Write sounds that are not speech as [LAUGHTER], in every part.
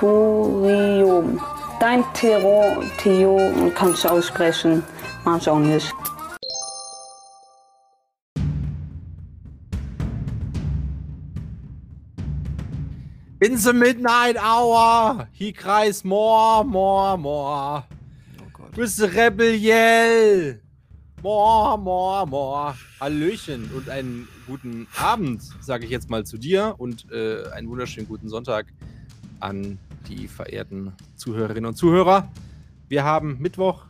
Territorium. Dein Territorium kannst du aussprechen, manche auch nicht. In the midnight hour, he cries more, more, more. Oh Gott. With the rebel yell. More, more, more. Hallöchen und einen guten Abend, sage ich jetzt mal zu dir und äh, einen wunderschönen guten Sonntag an die verehrten Zuhörerinnen und Zuhörer. Wir haben Mittwoch,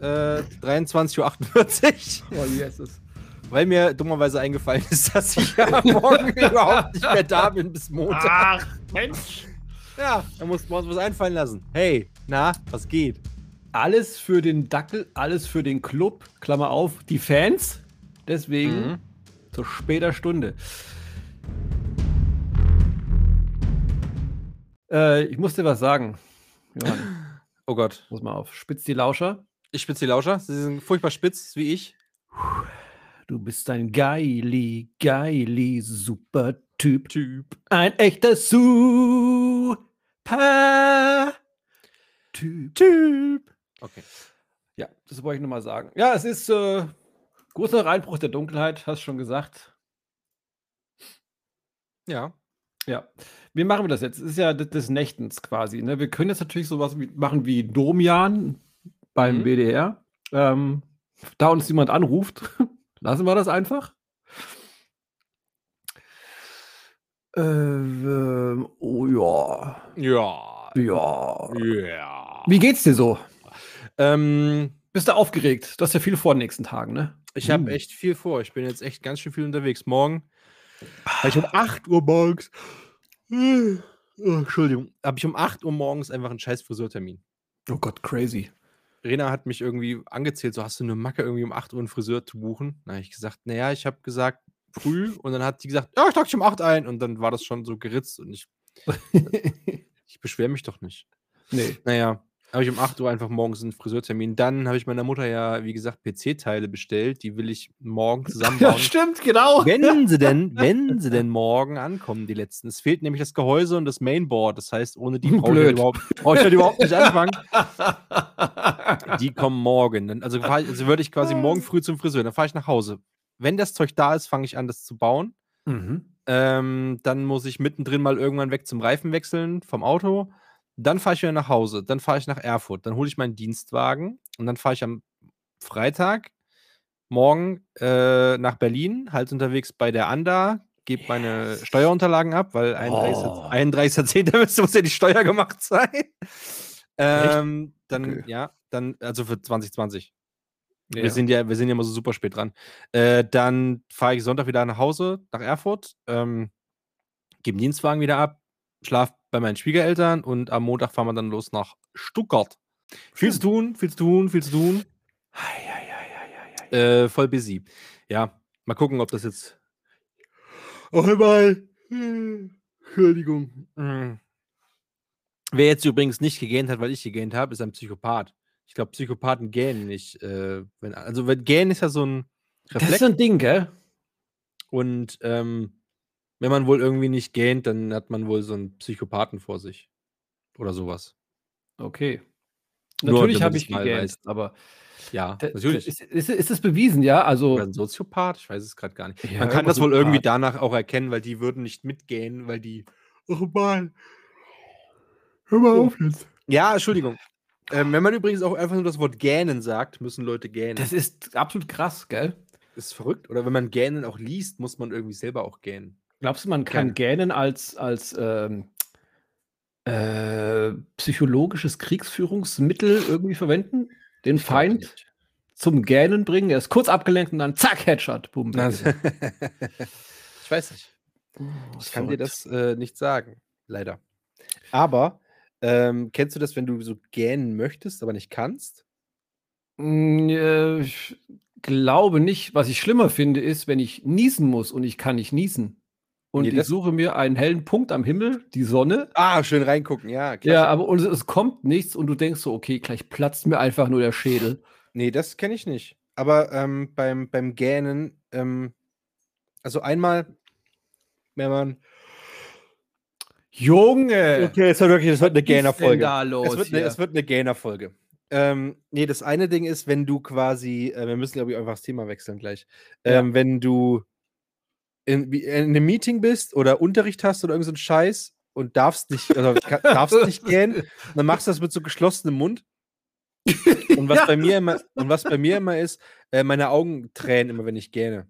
äh, 23.48 Uhr. Oh, Jesus. Weil mir dummerweise eingefallen ist, dass ich ja morgen [LAUGHS] überhaupt nicht mehr da bin bis Montag. Ach, Mensch. Ja, da mussten wir uns was einfallen lassen. Hey, na, was geht? Alles für den Dackel, alles für den Club, Klammer auf, die Fans. Deswegen Mhm. zu später Stunde. Äh, ich muss dir was sagen. Johann, [LAUGHS] Oh Gott. muss mal auf. Spitz die Lauscher. Ich spitze die Lauscher. Sie sind furchtbar spitz, wie ich. Du bist ein geili, geili, super Typ. Typ. Ein echter super Typ. Typ. Okay. Ja, das wollte ich nochmal sagen. Ja, es ist äh, großer Reinbruch der Dunkelheit, hast schon gesagt. Ja. Ja. Wie machen wir das jetzt? Es ist ja des, Nächtens quasi. Ne? Wir können jetzt natürlich sowas wie, machen wie Domian beim Mhm. BDR. Ähm, da uns jemand anruft, [LAUGHS] lassen wir das einfach. Äh, ähm, oh ja. Ja. Ja. Ja. Wie geht's dir so? Ähm, Bist du aufgeregt? Du hast ja viel vor den nächsten Tagen, ne? ich habe Uh. echt viel vor. Ich bin jetzt echt ganz schön viel unterwegs. Morgen habe ich um 8 Uhr morgens. Oh, Entschuldigung. Habe ich um 8 Uhr morgens einfach einen scheiß Friseurtermin. Oh Gott, crazy. Rena hat mich irgendwie angezählt, so hast du eine Macke irgendwie um 8 Uhr einen Friseur zu buchen. Da habe ich gesagt, naja, ich habe gesagt früh und dann hat die gesagt, ja, ich trage dich um 8 ein und dann war das schon so geritzt und ich, [LAUGHS] ich beschwere mich doch nicht. nee. Naja, habe ich um 8 Uhr einfach morgens einen Friseurtermin. Dann habe ich meiner Mutter ja, wie gesagt, PC-Teile bestellt. Die will ich morgen [LAUGHS] Ja, zusammenbauen. stimmt, genau. wenn [LAUGHS] sie denn, wenn sie denn morgen ankommen, die letzten. Es fehlt nämlich das Gehäuse und das Mainboard. Das heißt, ohne die brauche ich, halt überhaupt- brauch ich halt überhaupt nicht anfangen. [LAUGHS] Die kommen morgen. Also, also würde ich quasi morgen früh zum Friseur. Dann fahre ich nach Hause. Wenn das Zeug da ist, fange ich an, das zu bauen. mhm. Ähm, dann muss ich mittendrin mal irgendwann weg zum Reifen wechseln vom Auto. Dann fahre ich wieder nach Hause. Dann fahre ich nach Erfurt. Dann hole ich meinen Dienstwagen und dann fahre ich am Freitag morgen äh, nach Berlin, halt unterwegs bei der ANDA, gebe meine Steuerunterlagen ab, weil 31. Oh. 31.10. müsste [LAUGHS] muss ja die Steuer gemacht sein. Ähm, dann, Okay. ja, dann, also für 2020. Ja. Wir, sind ja, wir sind ja immer so super spät dran. Äh, dann fahre ich Sonntag wieder nach Hause, nach Erfurt, ähm, gebe den Dienstwagen wieder ab, schlaf bei meinen Schwiegereltern und am Montag fahren wir dann los nach Stuttgart. Viel zu tun, viel zu tun, viel zu tun. Äh, voll busy. Ja, mal gucken, ob das jetzt. Auch einmal. Entschuldigung. Mm. Wer jetzt übrigens nicht gegähnt hat, weil ich gegähnt habe, ist ein Psychopath. Ich glaube, Psychopathen gähnen nicht. Äh, wenn, also, wenn, gähnen ist ja so ein Das Reflex. ist so ein Ding, gell? Und ähm, wenn man wohl irgendwie nicht gähnt, dann hat man wohl so einen Psychopathen vor sich. Oder sowas. Okay. Nur, Natürlich habe ich gegähnt, weißt. aber Ja, da- natürlich. Ist, ist, ist es bewiesen, ja? Also, Oder ein Soziopath? Ich weiß es gerade gar nicht. Ja, Man kann das wohl irgendwie danach auch erkennen, weil die würden nicht mitgehen, weil die. Oh Mann. Hör mal auf jetzt. Ja, Entschuldigung. [LAUGHS] Ähm, wenn man übrigens auch einfach nur das Wort gähnen sagt, müssen Leute gähnen. das ist absolut krass, gell? ist verrückt. Oder wenn man gähnen auch liest, muss man irgendwie selber auch gähnen. Glaubst du, man kann. Gähnen als, als ähm, äh, psychologisches Kriegsführungsmittel irgendwie verwenden? Den Feind zum Gähnen bringen? Er ist kurz abgelenkt und dann zack, Headshot. Boom. Er. [LAUGHS] ich weiß nicht. Oh, Ich kann dir verrückt. das äh, nicht sagen, leider. Aber ähm, kennst du das, wenn du so gähnen möchtest, aber nicht kannst? Mm, äh, Ich glaube nicht. Was ich schlimmer finde, ist, wenn ich niesen muss und ich kann nicht niesen. Und Nee, ich das- suche mir einen hellen Punkt am Himmel, die Sonne. Ah, schön reingucken, ja. Ja, aber und es kommt nichts und du denkst so, okay, gleich platzt mir einfach nur der Schädel. Nee, das kenne ich nicht. Aber ähm, beim, beim Gähnen, ähm, also einmal, wenn man Junge! Okay, es wird wirklich, es wird eine los Es wird eine, es wird eine Gainer-Folge. Ähm, nee, das eine Ding ist, wenn du quasi, äh, wir müssen, glaube ich, einfach das Thema wechseln gleich. Ja. Ähm, wenn du in, in einem Meeting bist oder Unterricht hast oder irgend so Scheiß und darfst nicht, oder [LAUGHS] ka- darfst nicht gähnen, dann machst du das mit so geschlossenem Mund. Und was Ja. bei mir immer, und was bei mir immer ist, äh, meine Augen tränen immer, wenn ich gähne.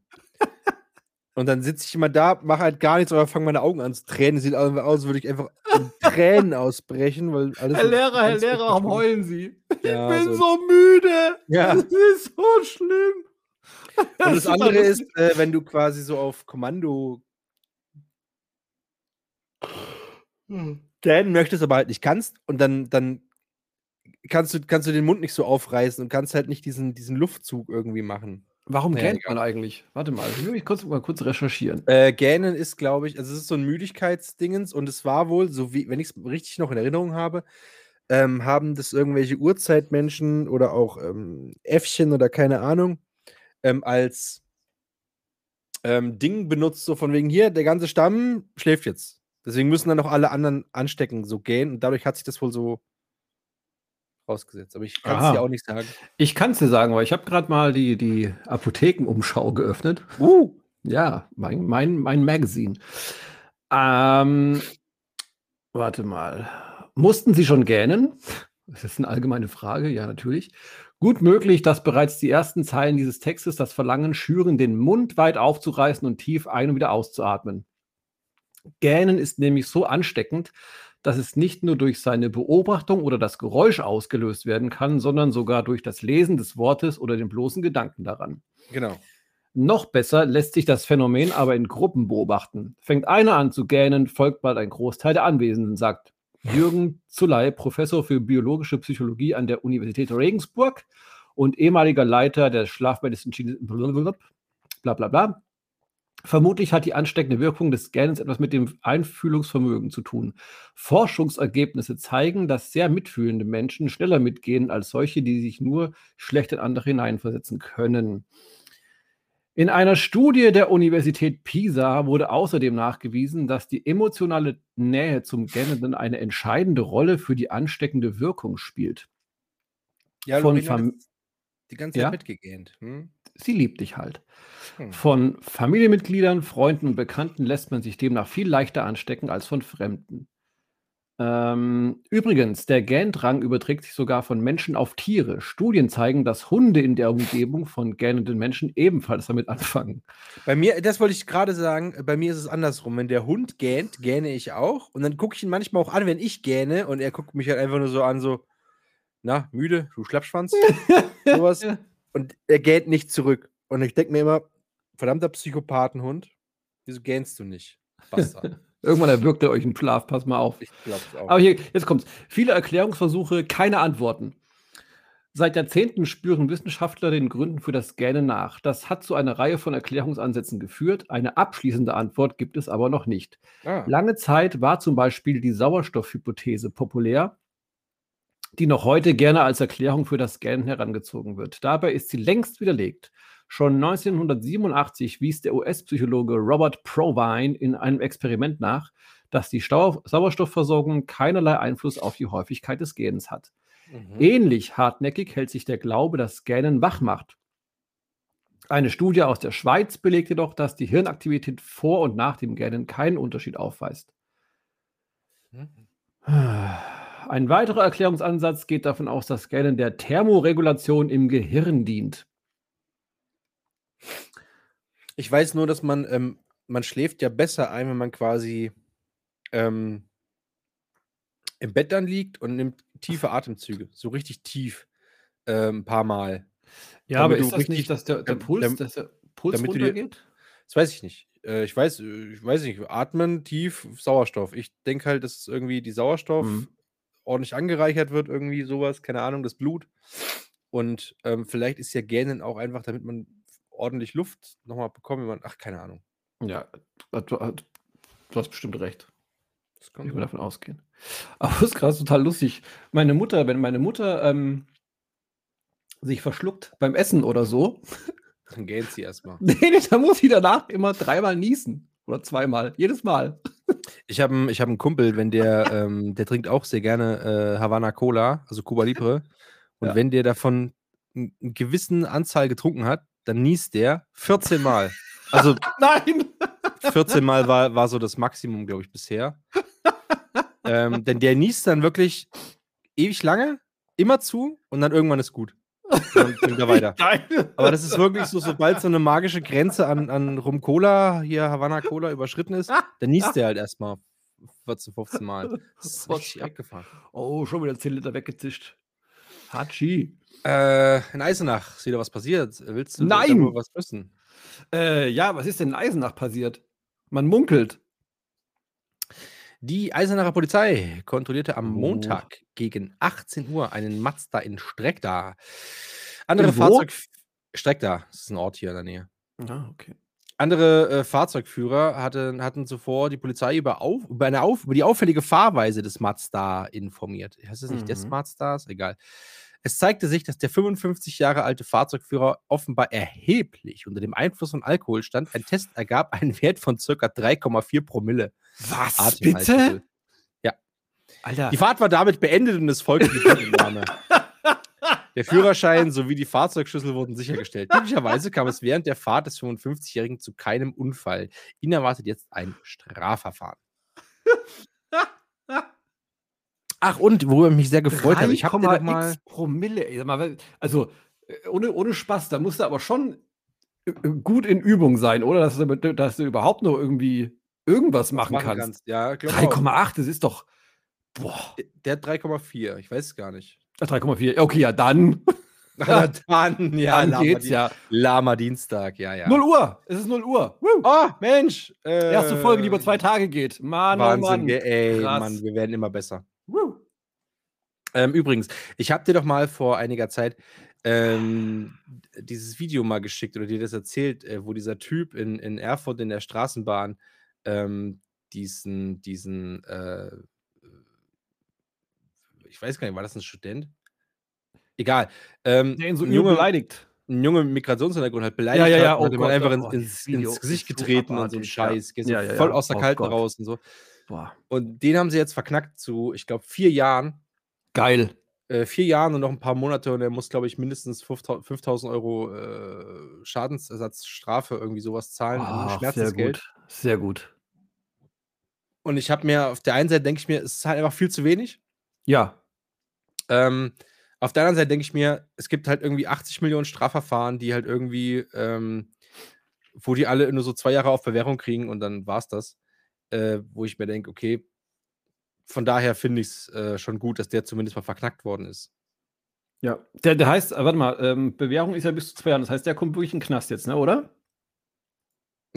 Und dann sitze ich immer da, mache halt gar nichts, aber fange meine Augen an zu tränen. Sieht aus, als würde ich einfach in Tränen [LAUGHS] ausbrechen, weil alles. Herr Lehrer, Herr Lehrer, warum heulen Sie? Ja, ich bin so- so müde. Ja. Das ist so schlimm. [LAUGHS] Und das andere ist, äh, wenn du quasi so auf Kommando gähnen möchtest, aber halt nicht kannst und dann, dann kannst du, kannst du den Mund nicht so aufreißen und kannst halt nicht diesen, diesen Luftzug irgendwie machen. Warum Naja, gähnt man eigentlich? Warte mal, ich will mich kurz, mal kurz recherchieren. Äh, Gähnen ist, glaube ich, also es ist so ein Müdigkeitsdingens und es war wohl, so wie, wenn ich es richtig noch in Erinnerung habe, ähm, haben das irgendwelche Urzeitmenschen oder auch ähm, Äffchen oder keine Ahnung ähm, als ähm, Ding benutzt, so von wegen hier, der ganze Stamm schläft jetzt. Deswegen müssen dann auch alle anderen anstecken, so gehen und dadurch hat sich das wohl so rausgesetzt. Aber ich kann es dir auch nicht sagen. Ich kann es dir sagen, weil ich habe gerade mal die, die Apothekenumschau geöffnet. Uh, Ja, mein, mein, mein Magazine. Ähm, warte mal. Mussten Sie schon gähnen? Das ist eine allgemeine Frage, ja, natürlich. Gut möglich, dass bereits die ersten Zeilen dieses Textes das Verlangen schüren, den Mund weit aufzureißen und tief ein- und wieder auszuatmen. Gähnen ist nämlich so ansteckend, dass es nicht nur durch seine Beobachtung oder das Geräusch ausgelöst werden kann, sondern sogar durch das Lesen des Wortes oder den bloßen Gedanken daran. genau. Noch besser lässt sich das Phänomen aber in Gruppen beobachten. Fängt einer an zu gähnen, folgt bald ein Großteil der Anwesenden, sagt Jürgen Zuley, Professor für biologische Psychologie an der Universität Regensburg und ehemaliger Leiter der Schlafmedizin bla bla bla. Vermutlich hat die ansteckende Wirkung des Gähnens etwas mit dem Einfühlungsvermögen zu tun. Forschungsergebnisse zeigen, dass sehr mitfühlende Menschen schneller mitgehen als solche, die sich nur schlecht in andere hineinversetzen können. In einer Studie der Universität Pisa wurde außerdem nachgewiesen, dass die emotionale Nähe zum Gähnenden eine entscheidende Rolle für die ansteckende Wirkung spielt. Ja, Von Lorena die ganze Zeit Ja? mitgegähnt. Hm? Sie liebt dich halt. Hm. Von Familienmitgliedern, Freunden und Bekannten lässt man sich demnach viel leichter anstecken als von Fremden. Ähm, übrigens, der Gähndrang überträgt sich sogar von Menschen auf Tiere. Studien zeigen, dass Hunde in der Umgebung von gähnenden Menschen ebenfalls damit anfangen. Bei mir, das wollte ich gerade sagen, bei mir ist es andersrum. Wenn der Hund gähnt, gähne ich auch. Und dann gucke ich ihn manchmal auch an, wenn ich gähne und er guckt mich halt einfach nur so an, so, na, müde, du Schlappschwanz. [LAUGHS] sowas. Und er gähnt nicht zurück. Und ich denke mir immer, verdammter Psychopathenhund, wieso gähnst du nicht? Bastard. [LAUGHS] Irgendwann erwürgt er euch einen Schlaf, pass mal auf. ich glaub's auch. Aber hier, jetzt kommt's. Viele Erklärungsversuche, keine Antworten. Seit Jahrzehnten spüren Wissenschaftler den Gründen für das Gähnen nach. Das hat zu einer Reihe von Erklärungsansätzen geführt. Eine abschließende Antwort gibt es aber noch nicht. ah. Lange Zeit war zum Beispiel die Sauerstoffhypothese populär, die noch heute gerne als Erklärung für das Gähnen herangezogen wird. Dabei ist sie längst widerlegt. Schon 1987 wies der US-Psychologe Robert Provine in einem Experiment nach, dass die Stau Sauerstoffversorgung keinerlei Einfluss auf die Häufigkeit des Gähnens hat. Mhm. Ähnlich hartnäckig hält sich der Glaube, dass Gähnen wach macht. Eine Studie aus der Schweiz belegt jedoch, dass die Hirnaktivität vor und nach dem Gähnen keinen Unterschied aufweist. Mhm. Ein weiterer Erklärungsansatz geht davon aus, dass Gähnen der Thermoregulation im Gehirn dient. Ich weiß nur, dass man, ähm, man schläft ja besser ein, wenn man quasi ähm, im Bett dann liegt und nimmt tiefe [LAUGHS] Atemzüge, so richtig tief, ähm, ein paar Mal. Ja, Damit aber ist das richtig- nicht, dass der, der Puls, dam- dass der Puls damit du dir- runtergeht? Das weiß ich nicht. Äh, ich weiß, äh, ich weiß nicht, atmen, tief, Sauerstoff. Ich denke halt, dass irgendwie die Sauerstoff Mhm. ordentlich angereichert wird, irgendwie sowas, keine Ahnung, das Blut. Und ähm, vielleicht ist ja Gähnen auch einfach, damit man ordentlich Luft nochmal bekommt, wenn man, ach, keine Ahnung. Ja, du, du du hast bestimmt recht. Das kann Ich will davon ausgehen. [LAUGHS] Aber das ist gerade total lustig. Meine Mutter, wenn meine Mutter ähm, sich verschluckt beim Essen oder so, [LAUGHS] Dann gähnt sie erstmal. [LAUGHS] nee, nee, da muss sie danach immer dreimal niesen. Oder zweimal. Jedes Mal. Ich habe einen ich hab 'n Kumpel, wenn der, ähm, der trinkt auch sehr gerne, äh, Havana Cola, also Cuba Libre. Und Ja. wenn der davon 'n gewissen Anzahl getrunken hat, dann niest der 14 Mal. Also [LAUGHS] Nein! 14 Mal war war so das Maximum, glaube ich, bisher. Ähm, denn der niest dann wirklich ewig lange, immer zu und dann irgendwann ist gut. Dann trinkt er weiter. Aber das ist wirklich so, sobald so eine magische Grenze an, an Rum Cola, hier Havana Cola überschritten ist, dann niest der halt erstmal 14, 15 Mal. Das ist richtig abgefahren. Oh, schon wieder 10 Liter weggezischt. Hatschi. Äh, in Eisenach ist wieder was passiert. Willst du Nein! was wissen? Äh, ja, was ist denn in Eisenach passiert? Man munkelt. Die Eisenacher Polizei kontrollierte am Oh. Montag gegen 18 Uhr einen Mazda in Streckda. Andere In? Fahrzeug. Streckda, das ist ein Ort hier in der Nähe. Ah, okay. Andere äh, Fahrzeugführer hatten, hatten zuvor die Polizei über, auf, über, eine auf, über die auffällige Fahrweise des Mazda informiert. Heißt es nicht des Mhm. Mazdas? Egal. Es zeigte sich, dass der 55 Jahre alte Fahrzeugführer offenbar erheblich unter dem Einfluss von Alkohol stand. Ein Test ergab einen Wert von ca. 3,4 Promille. Was? Atemalkohol. Bitte? Ja. Alter. Die Fahrt war damit beendet und es folgte die Blutentnahme. [LAUGHS] Der Führerschein sowie die Fahrzeugschlüssel wurden sichergestellt. Glücklicherweise kam es während der Fahrt des 55-Jährigen zu keinem Unfall. Ihn erwartet jetzt ein Strafverfahren. Ach, und worüber ich mich sehr gefreut habe, ich habe 3,x mal. Promille. Ey, sag mal, also, äh, ohne, ohne Spaß, da musst du aber schon äh, äh, gut in Übung sein, oder? Dass du, dass du überhaupt noch irgendwie irgendwas machen, kannst. Ja, glaub auch. 3,8, das ist doch. Boah. Der hat 3,4. Ich weiß es gar nicht. Ah, 3,4. Okay, ja, dann. [LAUGHS] Aber dann, [LAUGHS] ja, dann Lama, geht's ja. Lama Dienstag, ja, ja. 0 Uhr. Es ist 0 Uhr. Woo. Oh, Mensch. Äh, Erste Folge, die über zwei Tage geht. Mann, oh Wahnsinn, Mann. wir, ey, Krass. Mann, wir werden immer besser. Ähm, übrigens, ich habe dir doch mal vor einiger Zeit ähm, dieses Video mal geschickt oder dir das erzählt, äh, wo dieser Typ in, in Erfurt in der Straßenbahn ähm, diesen, diesen, äh, ich weiß gar nicht, war das ein Student? Egal. Ähm, Der ihn so Junge, beleidigt. ein Junge mit Migrationshintergrund hat beleidigt, Ja, ja, ja, hat, oh hat Gott, einfach oh, ins, ins, Gesicht getreten und so ein ja. Scheiß. Geht so Ja, ja, voll ja. aus der Oh Kalten Gott. raus und so. Boah. Und den haben sie jetzt verknackt zu, ich glaube, vier Jahren. Geil. Äh, vier Jahren und noch ein paar Monate und er muss, glaube ich, mindestens 5000 5000 Euro äh, Schadensersatzstrafe, irgendwie sowas zahlen, an Ach, sehr Schmerzensgeld. gut. Sehr gut. Und ich habe mir, auf der einen Seite denke ich mir, es ist halt einfach viel zu wenig. Ja. Ähm, auf der anderen Seite denke ich mir, es gibt halt irgendwie 80 Millionen Strafverfahren, die halt irgendwie, ähm, wo die alle nur so zwei Jahre auf Bewährung kriegen und dann war's das. Äh, wo ich mir denke, okay, von daher finde ich es äh, schon gut, dass der zumindest mal verknackt worden ist. Ja. Der, der heißt, äh, warte mal, ähm, Bewährung ist ja bis zu zwei Jahren. Das heißt, der kommt wirklich in den Knast jetzt, ne, oder?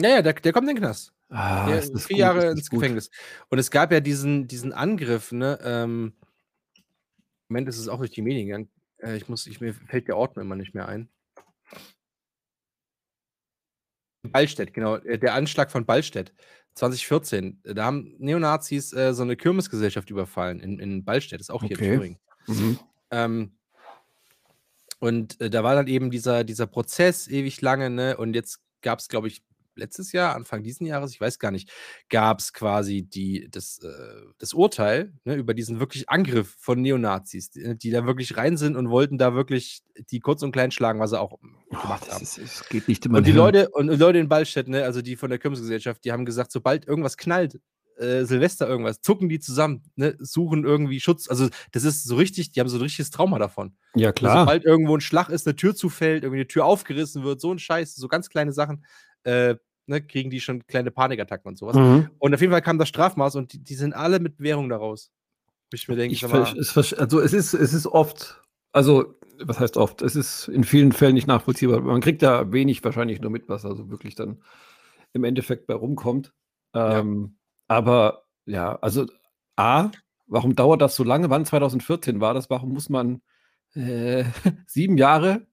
Ja, ja, der, der kommt in den Knast. Ah, Der, vier gut, Jahre ins gut. Gefängnis. Und es gab ja diesen, diesen Angriff, ne? Ähm, Moment, ist es auch durch die Medien gegangen. Äh, ich muss, ich, mir fällt der Ort immer nicht mehr ein. Ballstedt, genau. äh, Der Anschlag von Ballstedt 2014. Da haben Neonazis äh, so eine Kirmesgesellschaft überfallen in, in Ballstedt, ist auch hier Okay. in Thüringen. Mhm. Ähm, und äh, da war dann eben dieser, dieser Prozess ewig lange, ne? Und jetzt gab es, glaube ich, letztes Jahr, Anfang diesen Jahres, ich weiß gar nicht, gab es quasi die, das, äh, das Urteil ne, über diesen wirklich Angriff von Neonazis, die, die da wirklich rein sind und wollten da wirklich die kurz und klein schlagen, was sie auch gemacht das haben. ist, es geht nicht immer Und die hin. Leute, und Leute in Ballstedt, ne, also die von der Kirmesgesellschaft, die haben gesagt, sobald irgendwas knallt, äh, Silvester irgendwas, zucken die zusammen, ne, suchen irgendwie Schutz. Also das ist so richtig, die haben so ein richtiges Trauma davon. Ja, Also klar. Sobald irgendwo ein Schlag ist, eine Tür zufällt, irgendwie eine Tür aufgerissen wird, so ein Scheiß, so ganz kleine Sachen, äh, ne, kriegen die schon kleine Panikattacken und sowas. Mhm. Und auf jeden Fall kam das Strafmaß und die, die sind alle mit Währung daraus. Ich mir denke, Ich mal, es also es ist, es ist oft, also was heißt oft? Es ist in vielen Fällen nicht nachvollziehbar. Man kriegt da wenig wahrscheinlich nur mit, was also wirklich dann im Endeffekt bei rumkommt. Ja. Ähm, Aber ja, also A, warum dauert das so lange? Wann 2014 war das? Warum muss man äh, [LAUGHS] sieben Jahre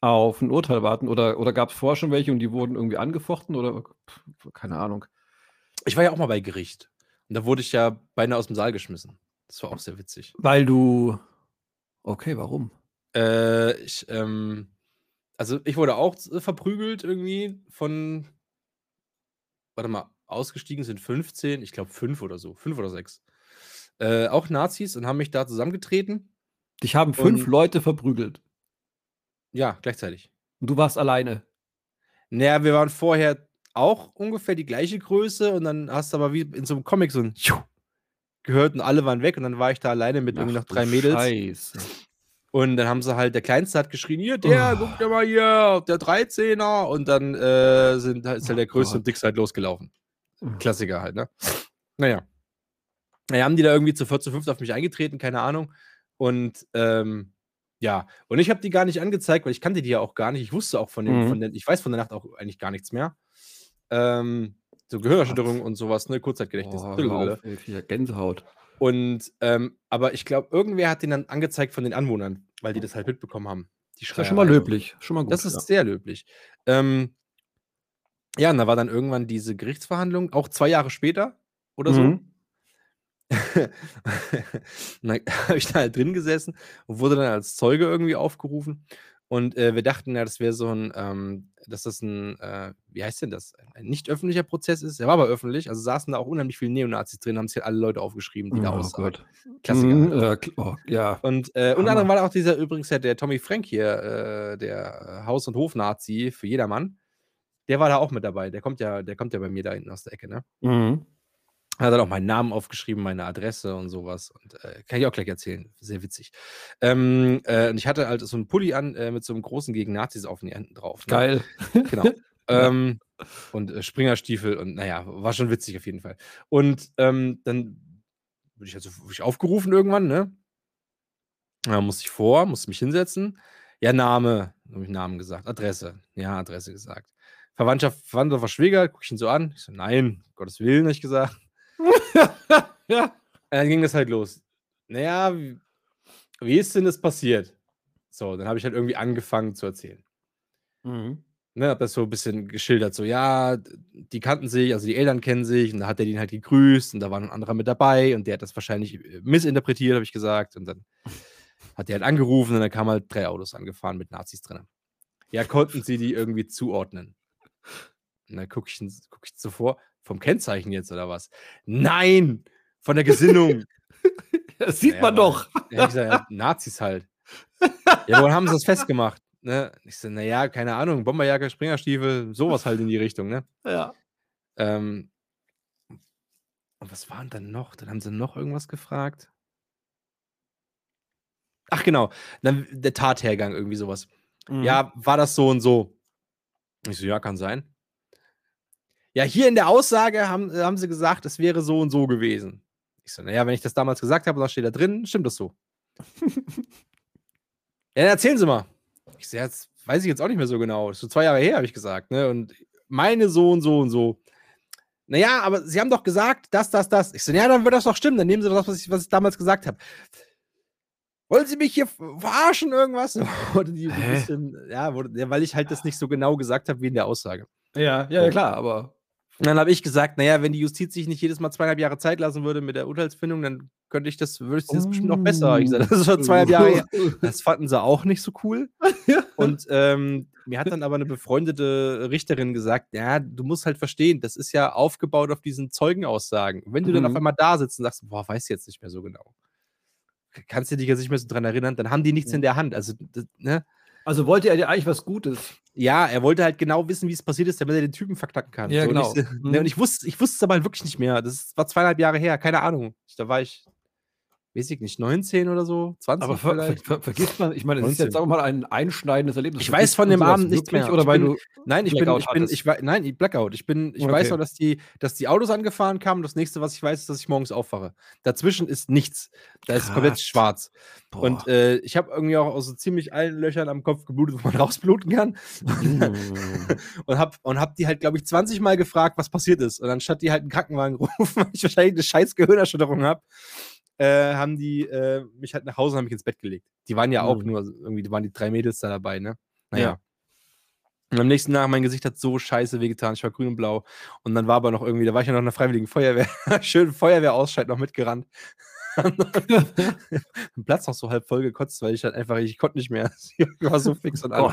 auf ein Urteil warten? Oder, oder gab es vorher schon welche und die wurden irgendwie angefochten? Oder pff, keine Ahnung. ich war ja auch mal bei Gericht. Und da wurde ich ja beinahe aus dem Saal geschmissen. Das war auch sehr witzig. Weil du. Okay, warum? Äh, ich, ähm, also ich wurde auch äh, verprügelt irgendwie von, warte mal, ausgestiegen sind 15, ich glaube fünf oder so, fünf oder sechs. Äh, auch Nazis und haben mich da zusammengetreten. Dich haben fünf Und- Leute verprügelt. Ja, gleichzeitig. Und du warst alleine. Naja, wir waren vorher auch ungefähr die gleiche Größe und dann hast du aber wie in so einem Comic so ein gehört und alle waren weg und dann war ich da alleine mit irgendwie Ach noch du drei Mädels. Scheiße. Und dann haben sie halt, der Kleinste hat geschrien, hier, der, Oh. guck dir mal hier, der 13er. Und dann äh, sind, ist halt der Oh Größte Gott. und Dickste halt losgelaufen. Klassiker halt, ne? Naja. Naja, haben die da irgendwie zu 4 zu 5 auf mich eingetreten, keine Ahnung. Und ähm, ja, und ich habe die gar nicht angezeigt, weil ich kannte die ja auch gar nicht. Ich wusste auch von den, Mhm. von den, ich weiß von der Nacht auch eigentlich gar nichts mehr. Ähm, so Gehirnerschütterung und sowas, ne? Kurzzeitgedächtnis. Oh, auf, ja, Gänsehaut. Und, ähm, aber ich glaube, irgendwer hat den dann angezeigt von den Anwohnern, weil die das halt mitbekommen haben. Die Ist ja schon mal löblich. Schon mal gut. Das ist ja. sehr löblich. Ähm, ja, und da war dann irgendwann diese Gerichtsverhandlung, auch zwei Jahre später oder so. Mhm. Und dann [LAUGHS] habe ich da halt drin gesessen und wurde dann als Zeuge irgendwie aufgerufen. Und äh, wir dachten ja, das wäre so ein, ähm, dass das ein, äh, wie heißt denn das, ein nicht öffentlicher Prozess ist. Der war aber öffentlich, also saßen da auch unheimlich viele Neonazis drin, haben sich halt alle Leute aufgeschrieben, die da Oh aussagen. Gott. Klassiker. Halt. äh, oh, ja. Und äh, unter anderem war da auch dieser übrigens der Tommy Frank hier, äh, der Haus- und Hof-Nazi für jedermann. Der war da auch mit dabei. Der kommt ja, der kommt ja bei mir da hinten aus der Ecke, ne? Mhm. Hat dann auch meinen Namen aufgeschrieben, meine Adresse und sowas. Und äh, kann ich auch gleich erzählen. Sehr witzig. Ähm, äh, und ich hatte halt so einen Pulli an äh, mit so einem großen gegen Nazis auf den Händen drauf. Ne? Geil. [LAUGHS] Genau. ähm, und äh, Springerstiefel und naja, war schon witzig auf jeden Fall. Und ähm, dann wurde ich, also, wurde ich aufgerufen irgendwann, ne? Da musste ich vor, musste mich hinsetzen. Ja, Name, habe ich Namen gesagt. Adresse. Ja, Adresse gesagt. Verwandtschaft, Verwandter, Schwieger, gucke ich ihn so an. Ich so, nein, um Gottes Willen, habe ich gesagt. [LAUGHS] ja. Dann ging das halt los. Naja, wie, ist denn das passiert? So, dann habe ich halt irgendwie angefangen zu erzählen. Mhm. Ne, hab das so ein bisschen geschildert, so, ja, die kannten sich, also die Eltern kennen sich, und da hat er den halt gegrüßt, und da war ein anderer mit dabei, und der hat das wahrscheinlich äh, missinterpretiert, habe ich gesagt, und dann [LAUGHS] hat der halt angerufen, und dann kamen halt drei Autos angefahren mit Nazis drin. Ja, konnten sie die irgendwie zuordnen? Und dann gucke ich, guck ich so vor, vom Kennzeichen jetzt, oder was? Nein! Von der Gesinnung! [LAUGHS] Das sieht Naja, man doch. Ja, ich gesagt, ja, Nazis halt. Ja, woran haben sie das festgemacht? Ne? Ich so, naja, keine Ahnung, Bomberjacke, Springerstiefel, sowas halt in die Richtung, ne? Ja. Ähm, und was war denn dann noch? Dann haben sie noch irgendwas gefragt. Ach genau, dann der Tathergang, irgendwie sowas. Mhm. Ja, war das so und so? Ich so, ja, kann sein. Ja, hier in der Aussage haben, haben sie gesagt, es wäre so und so gewesen. Ich so, naja, wenn ich das damals gesagt habe, das steht da drin, stimmt das so. [LAUGHS] ja, dann erzählen Sie mal. Ich so, das weiß ich jetzt auch nicht mehr so genau. So zwei Jahre her, habe ich gesagt. Ne? Und meine so und so und so. Naja, aber Sie haben doch gesagt, das, das, das. Ich so, ja, dann wird das doch stimmen. Dann nehmen Sie doch das, was ich, was ich damals gesagt habe. Wollen Sie mich hier verarschen, irgendwas? [LAUGHS] Wurde die ein bisschen, ja, wurde, ja, weil ich halt das nicht so genau gesagt habe wie in der Aussage. Ja, ja, ja, klar, aber. Und dann habe ich gesagt, naja, wenn die Justiz sich nicht jedes Mal zweieinhalb Jahre Zeit lassen würde mit der Urteilsfindung, dann könnte ich das, würde ich das bestimmt noch besser. Ich sage, das ist schon zweieinhalb Jahre her. [LAUGHS] Das fanden sie auch nicht so cool. [LAUGHS] Und ähm, mir hat dann aber eine befreundete Richterin gesagt, ja, du musst halt verstehen, das ist ja aufgebaut auf diesen Zeugenaussagen. Wenn du dann auf Mhm. einmal da sitzt und sagst, boah, weiß jetzt nicht mehr so genau, kannst du dich jetzt nicht mehr so dran erinnern, dann haben die nichts in der Hand. Also, das, ne? Also wollte er dir eigentlich was Gutes? Ja, er wollte halt genau wissen, wie es passiert ist, damit er den Typen verknacken kann. Ja, so, genau. Und [LAUGHS] ich, Mhm. ne, und ich wusste, ich wusste es aber halt wirklich nicht mehr. Das war zweieinhalb Jahre her, keine Ahnung. Ich, da war ich, weiß ich nicht, 19 oder so, 20 Aber ver vielleicht. ver vergisst man, ich meine, das ist 19. jetzt auch mal ein einschneidendes Erlebnis. Ich weiß von dem Abend nichts wirklich mehr. Oder Ich weil bin- du. Nein, ich bin, Blackout ich bin, ich weiß, nein, ich- Blackout. Ich bin, ich Okay. weiß noch, dass die, dass die Autos angefahren kamen. Das nächste, was ich weiß, ist, dass ich morgens aufwache. Dazwischen ist nichts. Da ist komplett schwarz. Boah. Und äh, ich habe irgendwie auch aus so ziemlich allen Löchern am Kopf geblutet, wo man [LAUGHS] rausbluten kann. Mm. und hab, und hab die halt, glaube ich, 20 Mal gefragt, was passiert ist. Und anstatt die halt einen Krankenwagen [LAUGHS] rufen, weil ich wahrscheinlich eine scheiß Gehirnerschütterung habe, äh, haben die äh, mich halt nach Hause und haben mich ins Bett gelegt. Die waren ja auch Mhm. nur, irgendwie die waren die drei Mädels da dabei, ne? Naja. Ja. Und am nächsten Tag, mein Gesicht hat so scheiße wehgetan. Ich war grün und blau. Und dann war aber noch irgendwie, da war ich ja noch in der Freiwilligen Feuerwehr. [LAUGHS] Schön Feuerwehrausscheid noch mitgerannt. [LAUGHS] Am Platz noch so halb voll gekotzt, weil ich halt einfach, ich konnte nicht mehr. [LAUGHS] Ich war so fix und. Oh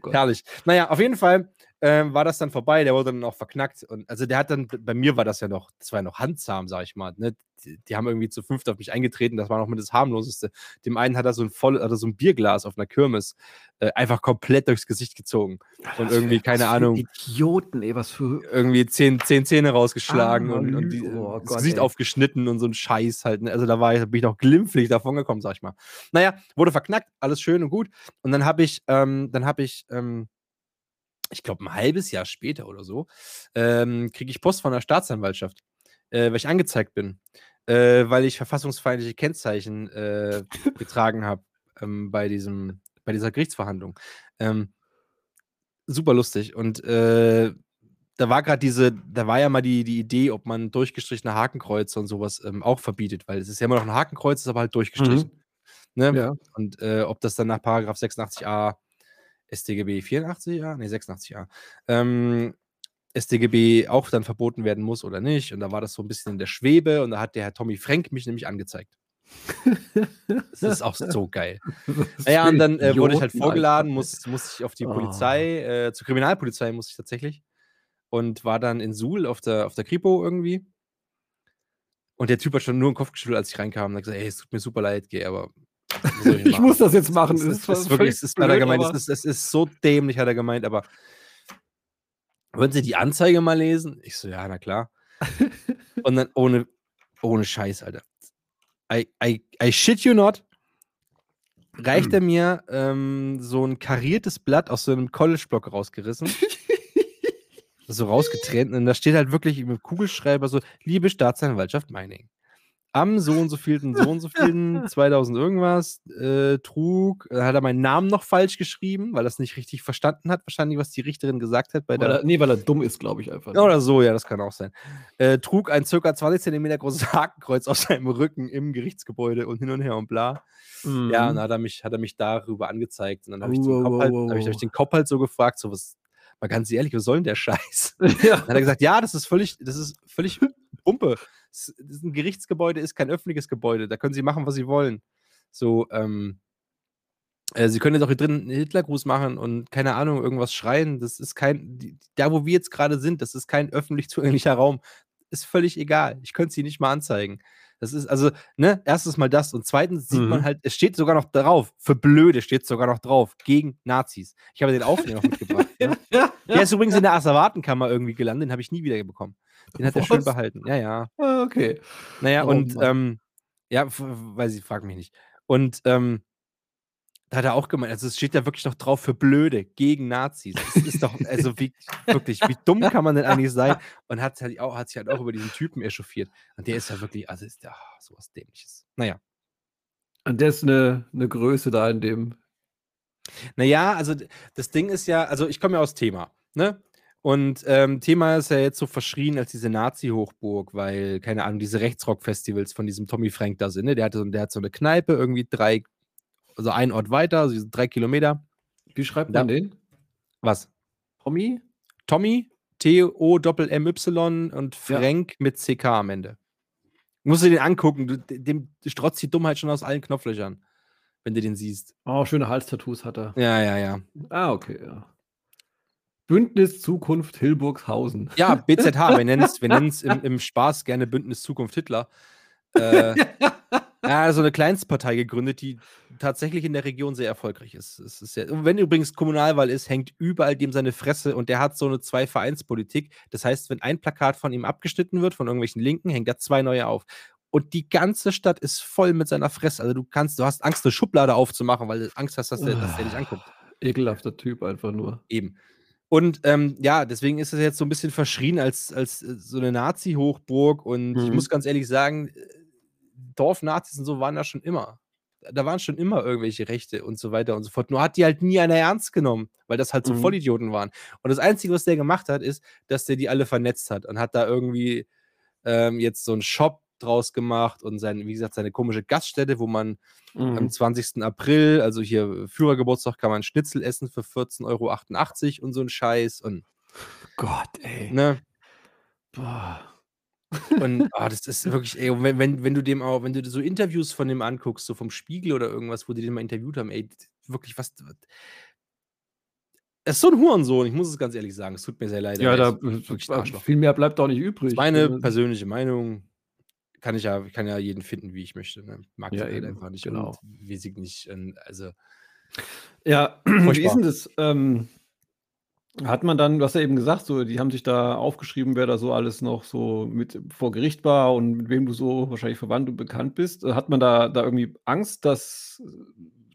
Gott. Herrlich. Naja, auf jeden Fall ähm, war das dann vorbei, der wurde dann auch verknackt. Und also der hat dann, bei mir war das ja noch, das war ja noch handzahm, sag ich mal. Ne? Die, die haben irgendwie zu fünft auf mich eingetreten, das war noch mit das harmloseste. Dem einen hat er so ein voll, hat er so ein Bierglas auf einer Kirmes äh, einfach komplett durchs Gesicht gezogen. Und irgendwie, keine Ahnung. Idioten, ey, was für. Irgendwie zehn, zehn Zähne rausgeschlagen Ah, und, und die, oh das Gott, Gesicht ey. aufgeschnitten und so ein Scheiß halt. Ne? Also da war ich, bin ich noch glimpflich davon gekommen, sag ich mal. Naja, wurde verknackt, alles schön und gut. Und dann habe ich, ähm, dann habe ich, ähm, ich glaube, ein halbes Jahr später oder so, ähm, kriege ich Post von der Staatsanwaltschaft, äh, weil ich angezeigt bin, äh, weil ich verfassungsfeindliche Kennzeichen äh, getragen habe ähm, bei diesem, bei dieser Gerichtsverhandlung. Ähm, super lustig. Und äh, da war gerade diese, da war ja mal die, die Idee, ob man durchgestrichene Hakenkreuze und sowas ähm, auch verbietet, weil es ist ja immer noch ein Hakenkreuz, ist aber halt durchgestrichen. Ne? Ja. Und äh, ob das dann nach Paragraph 86a StGB 84a, nee, 86a, ähm, StGB auch dann verboten werden muss oder nicht. Und da war das so ein bisschen in der Schwebe und da hat der Herr Tommy Frank mich nämlich angezeigt. Das ist auch so geil. [LAUGHS] Naja, und dann äh, wurde ich halt vorgeladen, muss, muss ich auf die Oh. Polizei, äh, zur Kriminalpolizei muss ich tatsächlich. Und war dann in Suhl auf der, auf der Kripo irgendwie. Und der Typ hat schon nur den Kopf geschüttelt, als ich reinkam. Und hat gesagt, ey, es tut mir super leid, geh, aber. Ich machen? muss das jetzt machen. Es ist, ist wirklich, es ist, hat er blöd, gemeint, es ist, es ist so dämlich, hat er gemeint, aber würden Sie die Anzeige mal lesen? Ich so, ja, na klar. [LAUGHS] Und dann ohne, ohne Scheiß, Alter. I, I, I shit you not. Reicht er mir ähm, so ein kariertes Blatt aus so einem College-Block rausgerissen. [LAUGHS] so rausgetrennt. Und da steht halt wirklich mit Kugelschreiber so, liebe Staatsanwaltschaft Meining. Am so und so vielten, so und so vielten, [LAUGHS] 2000 irgendwas, äh, trug, äh, hat er meinen Namen noch falsch geschrieben, weil er es nicht richtig verstanden hat, wahrscheinlich, was die Richterin gesagt hat bei Weil der. er, nee, weil er dumm ist, glaube ich einfach. Oder so, ja, das kann auch sein. Äh, trug ein circa 20 Zentimeter großes [LAUGHS] Hakenkreuz auf seinem Rücken im Gerichtsgebäude und hin und her und bla. Mhm. Ja, und dann hat er mich, hat er mich darüber angezeigt. Und dann habe ich, Wow, den Kopf wow, halt, wow, hab ich, hab ich den Kopf halt so gefragt, so was, mal ganz ehrlich, was soll denn der [LAUGHS] Scheiß? ja. Dann hat er gesagt, ja, das ist völlig, das ist völlig Pumpe. Es ist ein Gerichtsgebäude ist kein öffentliches Gebäude. Da können Sie machen, was Sie wollen. So, ähm, äh, Sie können jetzt auch hier drin einen Hitlergruß machen und keine Ahnung, irgendwas schreien. Das ist kein, die, da wo wir jetzt gerade sind, das ist kein öffentlich [LAUGHS] zugänglicher Raum. Ist völlig egal. Ich könnte Sie nicht mal anzeigen. Das ist also, ne, erstens mal das und zweitens sieht man Mhm. halt, es steht sogar noch drauf, für Blöde steht sogar noch drauf, gegen Nazis. Ich habe den Aufnäher noch mitgebracht. Ne? ja. [LAUGHS] Der ist übrigens in der Asservatenkammer irgendwie gelandet, den habe ich nie wieder bekommen. Den hat er schön behalten. Ja, ja. Ah, okay. Naja, Oh und ähm, ja, f- weil sie fragt mich nicht. Und ähm, da hat er auch gemeint, also es steht da wirklich noch drauf für Blöde, gegen Nazis. Das ist doch, also wie, wirklich, wie dumm kann man denn eigentlich sein? Und hat, halt auch, hat sich halt auch über diesen Typen echauffiert. Und der ist ja wirklich, also ist ah, sowas Dämliches. Naja. Und der ist eine, eine Größe da in dem. Naja, also das Ding ist ja, also ich komme ja aus Thema, ne? Und ähm, Thema ist ja jetzt so verschrien als diese Nazi-Hochburg, weil, keine Ahnung, diese Rechtsrock-Festivals von diesem Tommy Frank da sind, ne? Der, hatte, so- der hat so eine Kneipe, irgendwie drei, also ein Ort weiter, also drei Kilometer. Wie schreibt Da- man den? Was? Tommy? Tommy, T-O-M-Y und Ja. Frank mit CK am Ende. Musst du den angucken, du, dem strotzt die Dummheit schon aus allen Knopflöchern, wenn du den siehst. Oh, schöne Halstattoos hat er. Ja, ja, ja. Ah, okay, ja. Bündnis Zukunft Hilburgshausen. Ja, BZH, wir nennen es wir nennen's im, [LAUGHS] im Spaß gerne Bündnis Zukunft Hitler. [LAUGHS] Äh, ja, so eine Kleinstpartei gegründet, die tatsächlich in der Region sehr erfolgreich ist. Es ist und wenn übrigens Kommunalwahl ist, hängt überall dem seine Fresse und der hat so eine Zwei-Vereinspolitik. Das heißt, wenn ein Plakat von ihm abgeschnitten wird, von irgendwelchen Linken, hängt er zwei neue auf. Und die ganze Stadt ist voll mit seiner Fresse. Also du kannst, du hast Angst, eine Schublade aufzumachen, weil du Angst hast, dass der, dass der dich anguckt. Ekelhafter Typ einfach nur. Eben. Und ähm, ja, deswegen ist es jetzt so ein bisschen verschrien als, als äh, so eine Nazi-Hochburg. Und ich Mhm. muss ganz ehrlich sagen, äh, Dorfnazis und so waren da schon immer. Da waren schon immer irgendwelche Rechte und so weiter und so fort. Nur hat die halt nie einer ernst genommen, weil das halt so Mhm. Vollidioten waren. Und das Einzige, was der gemacht hat, ist, dass der die alle vernetzt hat und hat da irgendwie ähm, jetzt so einen Shop draus gemacht und sein, wie gesagt, seine komische Gaststätte, wo man am Mhm. 20. April, also hier Führergeburtstag, kann man Schnitzel essen für 14,88 Euro und so ein Scheiß. Und, Gott, ey. ne? Boah. Und [LAUGHS] ah, das ist wirklich, ey, wenn, wenn, wenn du dem auch, wenn du so Interviews von dem anguckst, so vom Spiegel oder irgendwas, wo die den mal interviewt haben, ey, wirklich was. ist so ein Hurensohn, ich muss es ganz ehrlich sagen. Es tut mir sehr leid. Ja, da er äh, viel mehr bleibt auch nicht übrig. Meine Äh, persönliche Meinung. Kann ich ja, kann ja jeden finden, wie ich möchte. Ne? Mag Ja, halt eben, einfach nicht. genau. Und weiß ich nicht. Also, Ja, [CLEARS THROAT] wie Furchtbar. ist denn das? Ähm, hat man dann, du hast ja eben gesagt, so, die haben sich da aufgeschrieben, wer da so alles noch so mit vor Gericht war und mit wem du so wahrscheinlich verwandt und bekannt bist. Hat man da, da irgendwie Angst, dass,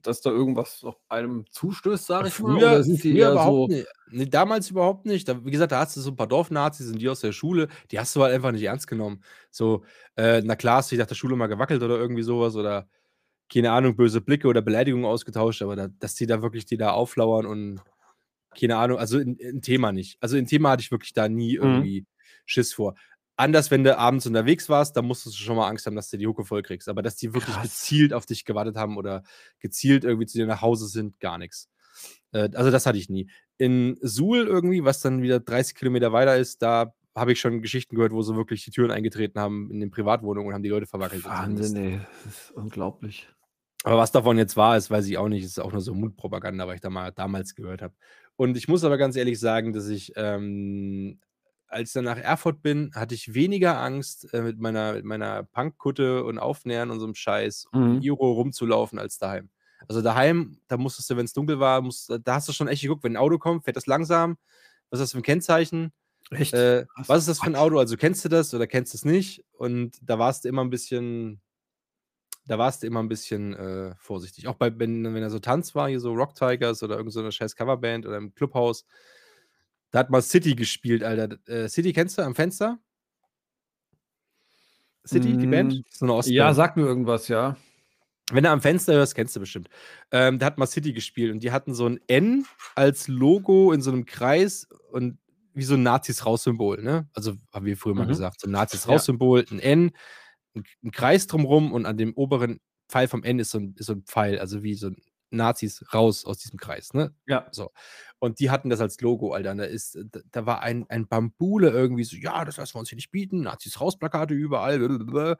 dass da irgendwas auf einem zustößt, sage ich mal? Oder sind die eher überhaupt so. nicht. Nee, damals überhaupt nicht. Da, wie gesagt, da hast du so ein paar Dorfnazis und die aus der Schule, die hast du halt einfach nicht ernst genommen. So, äh, na klar, hast du dich nach der Schule mal gewackelt oder irgendwie sowas oder keine Ahnung, böse Blicke oder Beleidigungen ausgetauscht, aber da, dass die da wirklich die da auflauern und keine Ahnung, also in, in Thema nicht. Also in Thema hatte ich wirklich da nie Mhm. irgendwie Schiss vor. Anders, wenn du abends unterwegs warst, da musstest du schon mal Angst haben, dass du die Hucke voll kriegst. Aber dass die wirklich Krass. gezielt auf dich gewartet haben oder gezielt irgendwie zu dir nach Hause sind, gar nichts. Äh, also das hatte ich nie. In Suhl irgendwie, was dann wieder 30 Kilometer weiter ist, da habe ich schon Geschichten gehört, wo sie wirklich die Türen eingetreten haben in den Privatwohnungen und haben die Leute verwackelt. Wahnsinn, ey. Das ist unglaublich. Aber was davon jetzt war, ist, weiß ich auch nicht. Es ist auch nur so Mundpropaganda, weil ich da mal damals gehört habe. Und ich muss aber ganz ehrlich sagen, dass ich, ähm, als ich dann nach Erfurt bin, hatte ich weniger Angst, äh, mit meiner, mit meiner Punkkutte und Aufnähern und so einem Scheiß um Mhm. Iro rumzulaufen als daheim. Also daheim, da musstest du, wenn es dunkel war, musst, da hast du schon echt geguckt, wenn ein Auto kommt, fährt das langsam. Was ist das für ein Kennzeichen? Echt? Äh, was ist das für ein Auto? Also kennst du das oder kennst du es nicht? Und da warst du immer ein bisschen, da warst du immer ein bisschen äh, vorsichtig. Auch bei, wenn, wenn er so Tanz war, hier so Rock Tigers oder irgendeine so eine scheiß Coverband oder im Clubhaus, da hat mal City gespielt, Alter. Äh, City kennst du am Fenster? City, die Band? Mm, So eine Ostband. Ja, sag mir irgendwas, ja. Wenn du am Fenster hörst, kennst du bestimmt. Ähm, da hat mal City gespielt und die hatten so ein N als Logo in so einem Kreis und wie so ein Nazis-Raus-Symbol, ne? Also haben wir früher mal Mhm. gesagt, so ein Nazis-Raus-Symbol, ein N, ein, ein Kreis drumrum und an dem oberen Pfeil vom N ist so ein, ist so ein Pfeil, also wie so ein Nazis raus aus diesem Kreis, ne? Ja. So. Und die hatten das als Logo, Alter. Da, ist, da, war ein, ein Bambule irgendwie so, ja, das lassen wir uns hier nicht bieten. Nazis raus-Plakate überall. blablabla.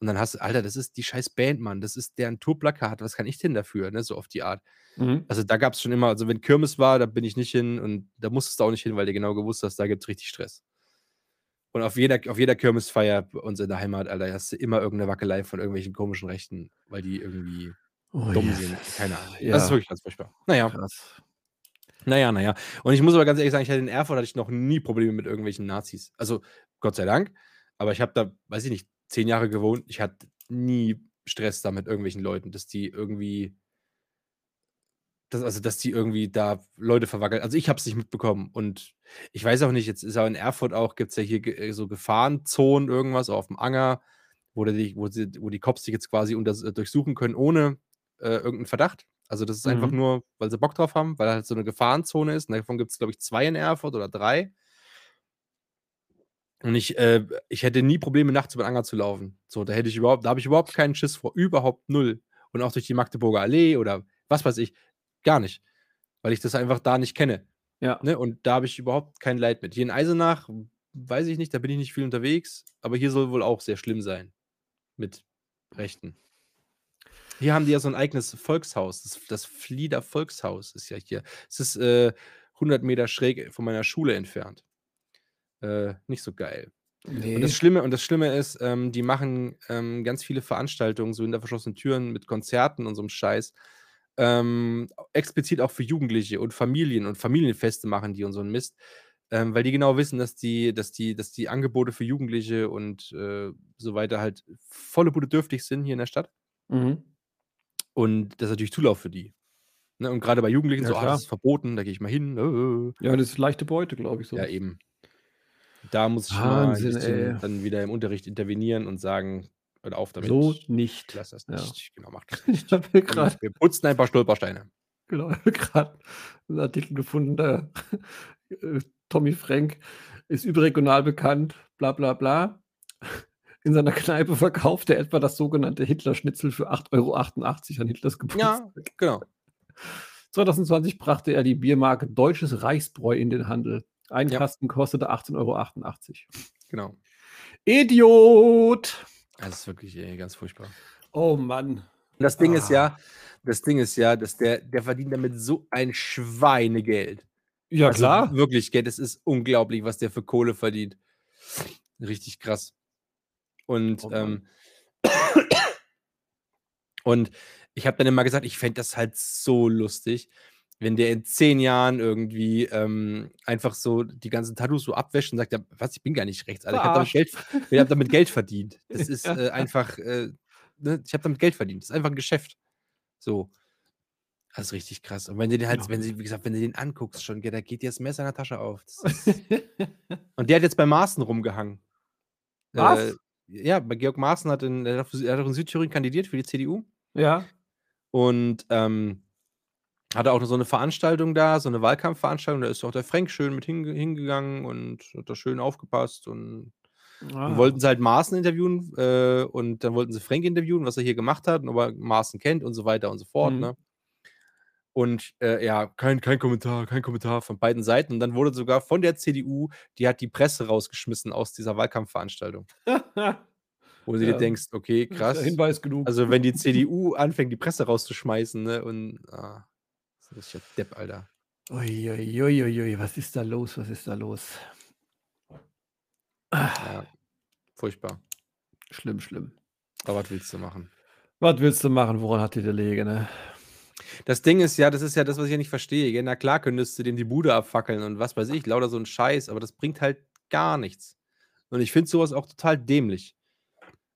Und dann hast du, Alter, das ist die scheiß Band, Mann. Das ist deren Tourplakat. Was kann ich denn dafür, ne? So auf die Art. Mhm. Also da gab es schon immer, also wenn Kirmes war, da bin ich nicht hin und da musstest du auch nicht hin, weil du genau gewusst hast, da gibt es richtig Stress. Und auf jeder, auf jeder Kirmesfeier bei uns in der Heimat, Alter, hast du immer irgendeine Wackelei von irgendwelchen komischen Rechten, weil die irgendwie Oh, dumm ja. sind. Keine Ahnung. Ja. Das ist wirklich ganz furchtbar. Naja. Krass. Naja, naja. Und ich muss aber ganz ehrlich sagen, ich hatte in Erfurt hatte ich noch nie Probleme mit irgendwelchen Nazis. Also, Gott sei Dank. Aber ich habe da, weiß ich nicht, zehn Jahre gewohnt. Ich hatte nie Stress da mit irgendwelchen Leuten, dass die irgendwie, dass, also, dass die irgendwie da Leute verwackeln. Also, ich habe es nicht mitbekommen. Und ich weiß auch nicht, jetzt ist auch in Erfurt auch, gibt es ja hier äh, so Gefahrenzonen, irgendwas auf dem Anger, wo, die, wo, sie, wo die Cops dich jetzt quasi unter, durchsuchen können, ohne äh, irgendeinen Verdacht. Also das ist einfach Mhm. nur, weil sie Bock drauf haben, weil halt so eine Gefahrenzone ist. Und davon gibt es, glaube ich, zwei in Erfurt oder drei. Und ich, äh, ich hätte nie Probleme, nachts über den Anger zu laufen. So, da hätte ich überhaupt, da habe ich überhaupt keinen Schiss vor. Überhaupt null. Und auch durch die Magdeburger Allee oder was weiß ich, gar nicht. Weil ich das einfach da nicht kenne. Ja. Ne? Und da habe ich überhaupt kein Leid mit. Hier in Eisenach, weiß ich nicht, da bin ich nicht viel unterwegs, aber hier soll wohl auch sehr schlimm sein. Mit Rechten. Hier haben die ja so ein eigenes Volkshaus. Das, das Flieder Volkshaus ist ja hier. Es ist äh, 100 Meter schräg von meiner Schule entfernt. Äh, nicht so geil. Nee. Und das Schlimme, und das Schlimme ist, ähm, die machen ähm, ganz viele Veranstaltungen, so hinter verschlossenen Türen mit Konzerten und so einem Scheiß. Ähm, explizit auch für Jugendliche und Familien und Familienfeste machen die und so einen Mist. Ähm, weil die genau wissen, dass die, dass die, dass die Angebote für Jugendliche und äh, so weiter halt volle Bude dürftig sind hier in der Stadt. Mhm. Und das ist natürlich Zulauf für die. Ne? Und gerade bei Jugendlichen Ja, so, ah, das ist verboten, da gehe ich mal hin. Äh. Ja, das ist leichte Beute, glaube ich so. Ja, eben. Da muss ich mal Wahnsinn, ey. dann wieder im Unterricht intervenieren und sagen, hört auf damit. So nicht. Lass das Ja. nicht. Genau, macht das [LAUGHS] nicht. Gerade Wir putzen ein paar Stolpersteine. genau, [LAUGHS] gerade einen Artikel gefunden, da [LAUGHS] äh, Tommy Frank ist überregional bekannt, bla bla bla. In seiner Kneipe verkauft er etwa das sogenannte Hitler-Schnitzel für 8,88 Euro an Hitlers Geburtstag. Ja, genau. 2020 brachte er die Biermarke Deutsches Reichsbräu in den Handel. Ein Ja. Kasten kostete 18,88 Euro. Genau. Idiot! Das ist wirklich ey, ganz furchtbar. Oh Mann. Und das Ding ist Ah. ja, das Ding ist ja, dass der, der verdient damit so ein Schweinegeld. Ja, Also klar. wirklich, gell, das ist unglaublich, was der für Kohle verdient. Richtig krass. Und, Oh ähm, und ich habe dann immer gesagt, ich fände das halt so lustig, wenn der in zehn Jahren irgendwie ähm, einfach so die ganzen Tattoos so abwäscht und sagt, ja, was, ich bin gar nicht rechts, Alter. Ich habe damit, hab damit Geld verdient. [LAUGHS] Das ist äh, einfach, äh, ne, ich habe damit Geld verdient. Das ist einfach ein Geschäft. So. Das ist richtig krass. Und wenn du den halt, Ja. wenn sie, wie gesagt, wenn du den anguckst schon, da geht dir das Messer in der Tasche auf. [LAUGHS] Und der hat jetzt bei Maaßen rumgehangen. Was? Äh, ja, bei Georg Maaßen hat in, er hat auch in Südthüringen kandidiert für die CDU ja. und ähm, hatte auch so eine Veranstaltung da, so eine Wahlkampfveranstaltung. Da ist auch der Frank schön mit hinge hingegangen und hat da schön aufgepasst und dann Ah. wollten sie halt Maaßen interviewen äh, und dann wollten sie Frank interviewen, was er hier gemacht hat und ob er Maaßen kennt und so weiter und so fort. Mhm. Ne? Und äh, ja, kein, kein Kommentar, kein Kommentar von beiden Seiten. Und dann wurde sogar von der CDU, die hat die Presse rausgeschmissen aus dieser Wahlkampfveranstaltung. [LAUGHS] Wo du dir Ja. denkst, okay, [LAUGHS] krass. Hinweis genug. Also wenn die [LAUGHS] CDU anfängt, die Presse rauszuschmeißen, ne? Und ah, das ist ja Depp, Alter. Uiuiuiui, was ist da los? Was ist da los? Ah, Ja, furchtbar. schlimm, schlimm. Aber was willst du machen? Was willst du machen? Woran hat die der Lege, ne? Das Ding ist ja, das ist ja das, was ich ja nicht verstehe. gell? Na klar könntest du dem die Bude abfackeln und was weiß ich, lauter so ein Scheiß, aber das bringt halt gar nichts. Und ich finde sowas auch total dämlich.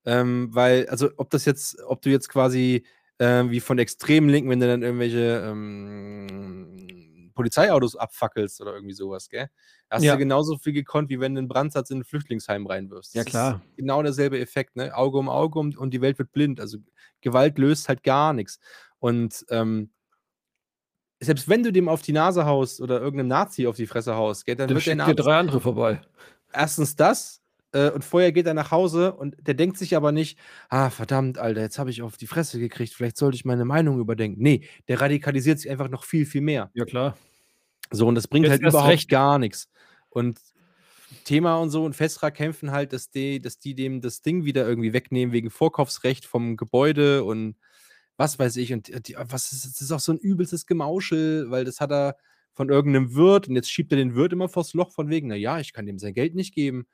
Ähm, weil, also ob das jetzt, ob du jetzt quasi ähm, wie von extremen Linken, wenn du dann irgendwelche ähm, Polizeiautos abfackelst oder irgendwie sowas, gell? Hast Ja. du genauso viel gekonnt, wie wenn du einen Brandsatz in ein Flüchtlingsheim reinwirfst. Ja, Das klar. Ist genau derselbe Effekt, ne? Auge um Auge und, und die Welt wird blind. Also Gewalt löst halt gar nichts. Und ähm, selbst wenn du dem auf die Nase haust oder irgendeinem Nazi auf die Fresse haust, gell, dann Dann wird der Nazi drei andere vorbei. erstens das äh, und vorher geht er nach Hause und der denkt sich aber nicht, ah, verdammt, Alter, jetzt habe ich auf die Fresse gekriegt, vielleicht sollte ich meine Meinung überdenken. Nee, der radikalisiert sich einfach noch viel, viel mehr. Ja, klar. So, und das bringt Jetzt halt überhaupt recht. gar nichts. Und Thema und so und Festra kämpfen halt, dass die, dass die dem das Ding wieder irgendwie wegnehmen wegen Vorkaufsrecht vom Gebäude und was weiß ich. Und die, was ist, das ist auch so ein übelstes Gemauschel, weil das hat er von irgendeinem Wirt und jetzt schiebt er den Wirt immer vors Loch von wegen, naja, ich kann dem sein Geld nicht geben,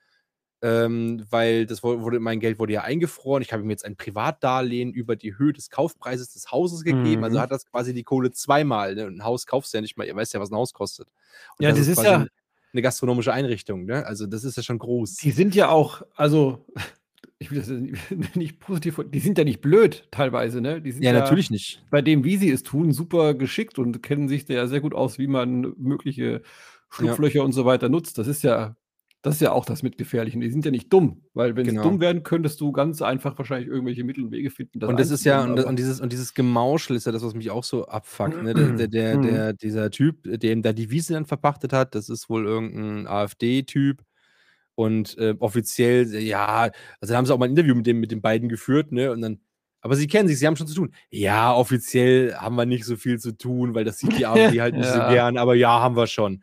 ähm, weil das wu- wurde, mein Geld wurde ja eingefroren. Ich habe ihm jetzt ein Privatdarlehen über die Höhe des Kaufpreises des Hauses gegeben. Also Mhm. hat das quasi die Kohle zweimal. Ne? Ein Haus kaufst du ja nicht mal, ihr weißt ja, was ein Haus kostet. Und Ja, das ist quasi ja- eine gastronomische Einrichtung. Ne? Also das ist ja schon groß. Die sind ja auch, also, ich will das [LAUGHS] nicht- positiv, die sind ja nicht blöd teilweise, ne? Die sind Ja, natürlich nicht. bei dem, wie sie es tun, super geschickt und kennen sich da ja sehr gut aus, wie man mögliche Schlupflöcher und so weiter nutzt. Das ist ja, das ist ja auch das Mitgefährliche. Die sind ja nicht dumm, weil wenn Genau. sie dumm wären, könntest du ganz einfach wahrscheinlich irgendwelche Mittel und Wege finden. und das ist ja, und, einzudämmen, und, dieses, und dieses Gemauschel ist ja das, was mich auch so abfuckt. Ne? Der, der, [CLEARS THROAT] der, Mhm. der, dieser Typ, der ihm da die Wiese dann verpachtet hat, das ist wohl irgendein AfD-Typ. Und äh, offiziell, ja, also haben sie auch mal ein Interview mit, dem, mit den beiden geführt, ne? Und dann, aber sie kennen sich, sie haben schon zu tun. Ja, offiziell haben wir nicht so viel zu tun, weil das sieht die AfD halt nicht so [LAUGHS] Ja. gern, aber ja, haben wir schon.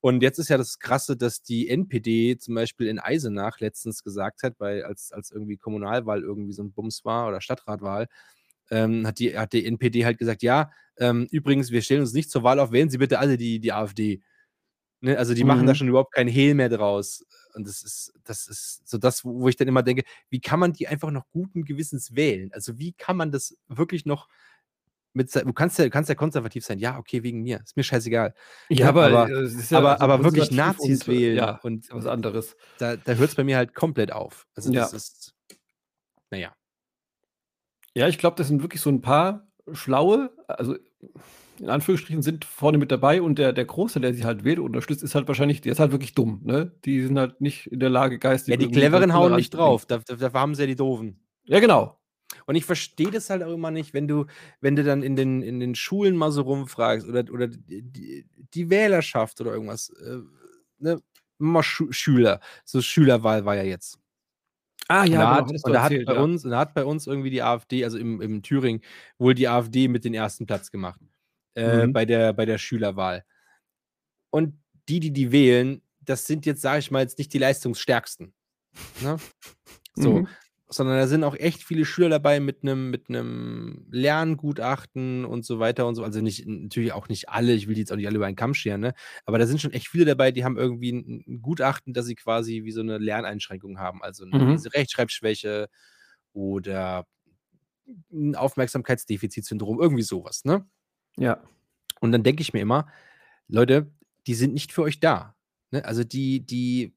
Und jetzt ist ja das Krasse, dass die NPD zum Beispiel in Eisenach letztens gesagt hat, weil als, als irgendwie Kommunalwahl irgendwie so ein Bums war oder Stadtratwahl, ähm, hat, die, hat die NPD halt gesagt, ja, ähm, übrigens, wir stellen uns nicht zur Wahl auf, wählen Sie bitte alle die, die AfD. Ne? Also die machen da Mhm. schon überhaupt kein Hehl mehr draus. Und das ist, das ist so das, wo ich dann immer denke, wie kann man die einfach noch guten Gewissens wählen? Also wie kann man das wirklich noch mit, du kannst ja, du kannst ja konservativ sein, ja, okay, wegen mir, ist mir scheißegal. Ja, Ja, aber, aber- äh, ja aber- so aber wirklich Nazis und, äh, wählen Ja, und- was anderes. Da, da hört es bei mir halt komplett auf. Also das Ja. ist, naja. Ja, ich glaube, das sind wirklich so ein paar schlaue, also in Anführungsstrichen sind vorne mit dabei und der, der Große, der sie halt wählt und unterstützt, ist halt wahrscheinlich, der ist halt wirklich dumm, ne? Die sind halt nicht in der Lage, geistig. Ja, die Cleveren hauen nicht zu drauf, da, da, dafür haben sie ja die Doofen. Ja, genau. Und ich verstehe das halt auch immer nicht, wenn du, wenn du dann in den, in den Schulen mal so rumfragst oder, oder die, die, Wählerschaft oder irgendwas, äh, ne, mal Schu Schüler, so Schülerwahl war ja jetzt. Ah, und da, genau, hat, und da hat bei ja. uns, und da hat bei uns irgendwie die AfD, also im, im Thüringen, wohl die AfD mit den ersten Platz gemacht. Äh, Mhm. bei, der, bei der Schülerwahl. Und die, die die wählen, das sind jetzt, sage ich mal, jetzt nicht die leistungsstärksten. Ne? [LAUGHS] So. Mhm. sondern da sind auch echt viele Schüler dabei mit einem mit Lerngutachten und so weiter und so. Also nicht natürlich auch nicht alle, ich will die jetzt auch nicht alle über einen Kamm scheren, ne? Aber da sind schon echt viele dabei, die haben irgendwie ein, ein Gutachten, dass sie quasi wie so eine Lerneinschränkung haben, also eine Mhm. Rechtschreibschwäche oder ein Aufmerksamkeitsdefizitsyndrom, irgendwie sowas, ne? Ja. Und dann denke ich mir immer, Leute, die sind nicht für euch da. Ne? Also die, die,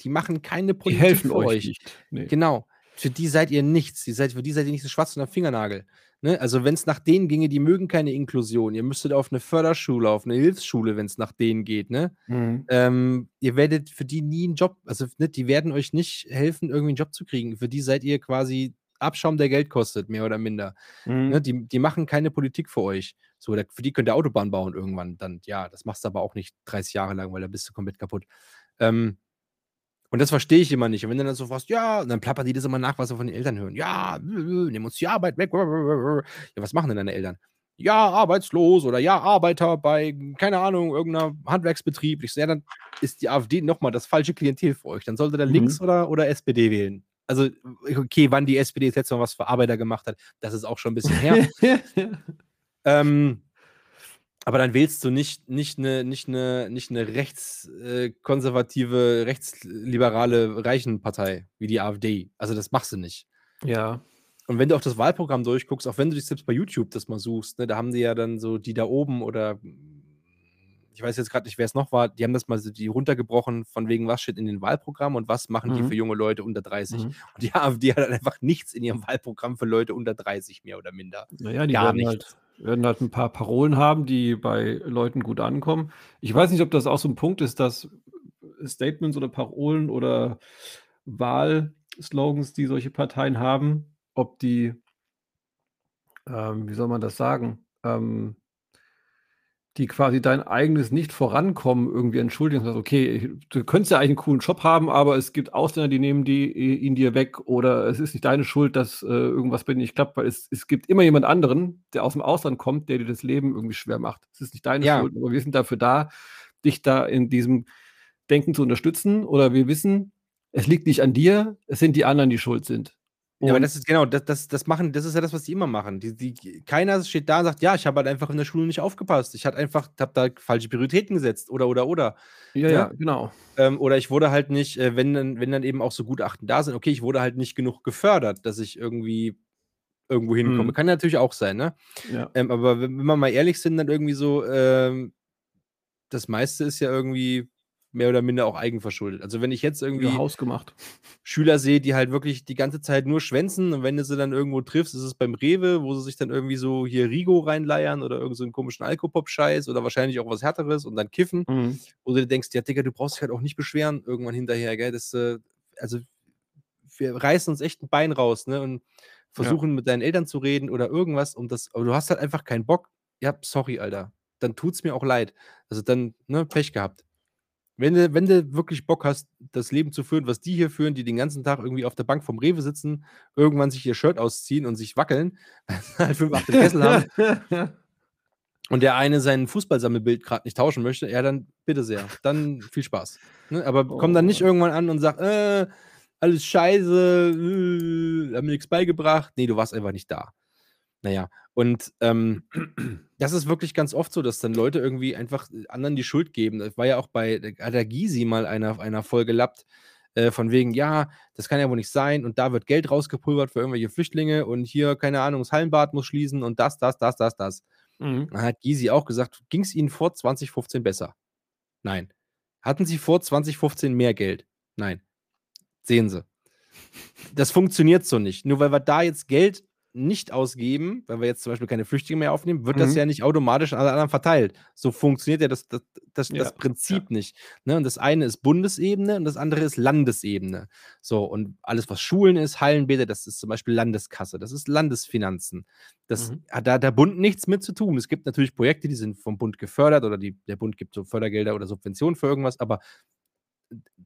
die machen keine Die Politik helfen für euch euch. nicht. Nee. Genau. Für die seid ihr nichts. Die seid, für die seid ihr nicht so schwarz unter Fingernagel. Ne? Also wenn es nach denen ginge, die mögen keine Inklusion. Ihr müsstet auf eine Förderschule, auf eine Hilfsschule, wenn es nach denen geht. Ne? Mhm. Ähm, ihr werdet für die nie einen Job, also ne, die werden euch nicht helfen, irgendwie einen Job zu kriegen. Für die seid ihr quasi Abschaum, der Geld kostet, mehr oder minder. Mhm. Ne, die, die machen keine Politik für euch. So, da, für die könnt ihr Autobahn bauen irgendwann. Dann, ja, das machst du aber auch nicht 30 Jahre lang, weil da bist du komplett kaputt. Ähm, und das verstehe ich immer nicht. Und wenn du dann so fragst, ja, dann plappern die das immer nach, was sie von den Eltern hören. Ja, nehmen uns die Arbeit weg. Ja, was machen denn deine Eltern? Ja, arbeitslos oder ja, Arbeiter bei, keine Ahnung, irgendeiner Handwerksbetrieb. Ich so, ja, dann ist die AfD nochmal das falsche Klientel für euch. Dann sollte da Mhm. links oder, oder SPD wählen. Also, okay, wann die SPD das letzte Mal was für Arbeiter gemacht hat, das ist auch schon ein bisschen her. [LAUGHS] Ähm, aber dann wählst du nicht, nicht eine, nicht eine, nicht eine rechtskonservative, rechtsliberale Reichenpartei wie die AfD. Also das machst du nicht. ja. Und wenn du auch das Wahlprogramm durchguckst, auch wenn du dich selbst bei YouTube das mal suchst, ne, da haben die ja dann so die da oben oder ich weiß jetzt gerade nicht, wer es noch war, die haben das mal so die runtergebrochen, von wegen, was steht in den Wahlprogramm und was machen die Mhm. für junge Leute unter 30. Mhm. Und die AfD hat halt einfach nichts in ihrem Wahlprogramm für Leute unter 30, mehr oder minder. Naja, die Gar werden nichts. halt, werden halt ein paar Parolen haben, die bei Leuten gut ankommen. Ich weiß nicht, ob das auch so ein Punkt ist, dass Statements oder Parolen oder Wahlslogans, die solche Parteien haben, ob die, ähm, wie soll man das sagen, ähm, die quasi dein eigenes Nicht-Vorankommen irgendwie entschuldigen. Sagst, okay, du könntest ja eigentlich einen coolen Job haben, aber es gibt Ausländer, die nehmen die, ihn dir weg oder es ist nicht deine Schuld, dass äh, irgendwas bei dir nicht klappt, weil es, es gibt immer jemand anderen, der aus dem Ausland kommt, der dir das Leben irgendwie schwer macht. Es ist nicht deine Ja. Schuld, aber wir sind dafür da, dich da in diesem Denken zu unterstützen oder wir wissen, es liegt nicht an dir, es sind die anderen, die schuld sind. Ja, aber das ist genau, das, das, das machen, das ist ja das, was die immer machen. Die, die, keiner steht da und sagt, ja, ich habe halt einfach in der Schule nicht aufgepasst. Ich hatte einfach, habe da falsche Prioritäten gesetzt oder oder oder. ja, ja. ja, genau. Ähm, oder ich wurde halt nicht, äh, wenn dann, wenn dann eben auch so Gutachten da sind, okay, ich wurde halt nicht genug gefördert, dass ich irgendwie irgendwo hinkomme. Mhm. Kann natürlich auch sein, ne? Ja. Ähm, aber wenn, wenn wir mal ehrlich sind, dann irgendwie so, ähm, das meiste ist ja irgendwie mehr oder minder auch eigenverschuldet. Also wenn ich jetzt irgendwie Ja, hausgemacht. Schüler sehe, die halt wirklich die ganze Zeit nur schwänzen und wenn du sie dann irgendwo triffst, ist es beim Rewe, wo sie sich dann irgendwie so hier Rigo reinleiern oder irgend so einen komischen Alkopop-Scheiß oder wahrscheinlich auch was Härteres und dann kiffen, Mhm. wo du denkst, ja Digga, du brauchst dich halt auch nicht beschweren irgendwann hinterher, gell, das, äh, also wir reißen uns echt ein Bein raus, ne, und versuchen mit deinen Eltern zu reden oder irgendwas um das, aber du hast halt einfach keinen Bock, ja, sorry, Alter, dann tut's mir auch leid, also dann, ne, Pech gehabt. Wenn du, wenn du wirklich Bock hast, das Leben zu führen, was die hier führen, die den ganzen Tag irgendwie auf der Bank vom Rewe sitzen, irgendwann sich ihr Shirt ausziehen und sich wackeln, [LAUGHS] halt fünf, acht im Kessel haben [LAUGHS] und der eine sein Fußballsammelbild gerade nicht tauschen möchte, ja, dann bitte sehr. Dann viel Spaß. Ne? Aber komm dann nicht Oh. irgendwann an und sag, äh, alles scheiße, äh, haben mir nichts beigebracht. Nee, du warst einfach nicht da. Naja, und ähm, [CLEARS THROAT] das ist wirklich ganz oft so, dass dann Leute irgendwie einfach anderen die Schuld geben. Das war ja auch bei Gysi mal einer, einer Folge lappt, äh, von wegen, ja, das kann ja wohl nicht sein und da wird Geld rausgepulvert für irgendwelche Flüchtlinge und hier, keine Ahnung, das Hallenbad muss schließen und das, das, das, das, das. Mhm. Dann hat Gysi auch gesagt, ging es Ihnen vor 2015 besser? Nein. Hatten Sie vor 2015 mehr Geld? Nein. Sehen Sie. Das funktioniert so nicht. Nur weil wir da jetzt Geld nicht ausgeben, weil wir jetzt zum Beispiel keine Flüchtlinge mehr aufnehmen, wird das Mhm. ja nicht automatisch an alle anderen verteilt. So funktioniert ja das, das, das, Ja, das Prinzip nicht. Ne? Und das eine ist Bundesebene und das andere ist Landesebene. So, und alles, was Schulen ist, Hallenbäder, das ist zum Beispiel Landeskasse, das ist Landesfinanzen. Das Mhm. hat da der Bund nichts mit zu tun. Es gibt natürlich Projekte, die sind vom Bund gefördert oder die, der Bund gibt so Fördergelder oder Subventionen für irgendwas, aber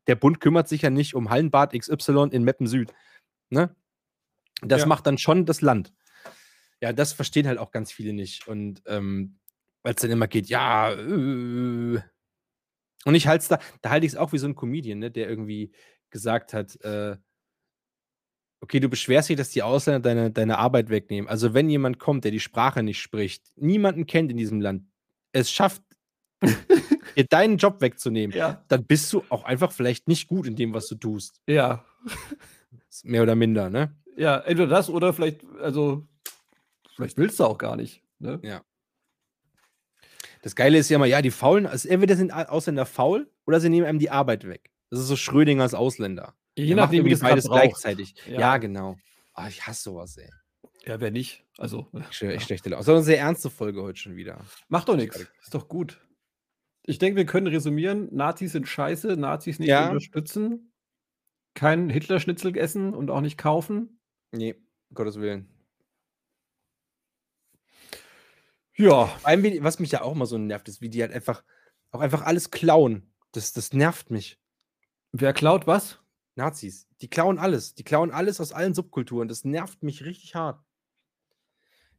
der Bund kümmert sich ja nicht um Hallenbad XY in Meppen Süd. Ne? Das Ja. macht dann schon das Land. Ja, das verstehen halt auch ganz viele nicht. Und ähm, weil es dann immer geht, ja, äh, und ich halte es da, da halte ich es auch wie so ein Comedian, ne, der irgendwie gesagt hat, äh, Okay, du beschwerst dich, dass die Ausländer deine, deine Arbeit wegnehmen. Also, wenn jemand kommt, der die Sprache nicht spricht, niemanden kennt in diesem Land, es schafft, [LAUGHS] dir deinen Job wegzunehmen, Ja. dann bist du auch einfach vielleicht nicht gut in dem, was du tust. Ja. Mehr oder minder, ne? Ja, entweder das oder vielleicht, also, vielleicht willst du auch gar nicht. Ne? Das Geile ist ja immer, ja, die Faulen, also entweder sind Ausländer faul oder sie nehmen einem die Arbeit weg. Das ist so Schrödingers Ausländer. Je Der nachdem, wie das beides gleichzeitig. Ja, Ja. genau. Ah, ich hasse sowas, ey. Ja, wer nicht? Also, Ich, ich schlechte Laune. Eine sehr ernste Folge heute schon wieder. macht doch nichts. Ist doch gut. Ich denke, wir können resümieren: Nazis sind scheiße, Nazis nicht Ja. unterstützen, kein Hitler-Schnitzel essen und auch nicht kaufen. Nee, um Gottes Willen. Ja. Vor allem, wie- was mich ja auch immer so nervt, ist, wie die halt einfach auch einfach alles klauen. Das, das nervt mich. Wer klaut was? Nazis. Die klauen alles. Die klauen alles aus allen Subkulturen. Das nervt mich richtig hart.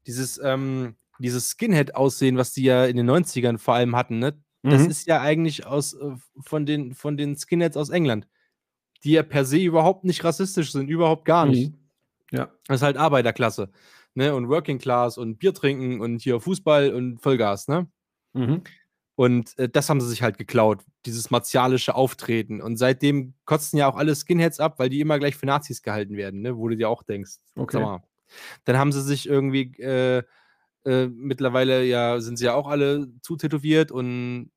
Dieses, ähm, dieses Skinhead-Aussehen, was die ja in den 90ern vor allem hatten, ne? Das Mhm. ist ja eigentlich aus, äh, von, den, von den Skinheads aus England. Die ja per se überhaupt nicht rassistisch sind, überhaupt gar nicht. Mhm. Ja. Das ist halt Arbeiterklasse. Ne? Und Working Class und Bier trinken und hier Fußball und Vollgas, ne? Mhm. Und äh, das haben sie sich halt geklaut, dieses martialische Auftreten. Und seitdem kotzen ja auch alle Skinheads ab, weil die immer gleich für Nazis gehalten werden, ne? wo du dir auch denkst. Okay. Sag mal. Dann haben sie sich irgendwie, äh, äh, mittlerweile ja, sind sie ja auch alle zutätowiert und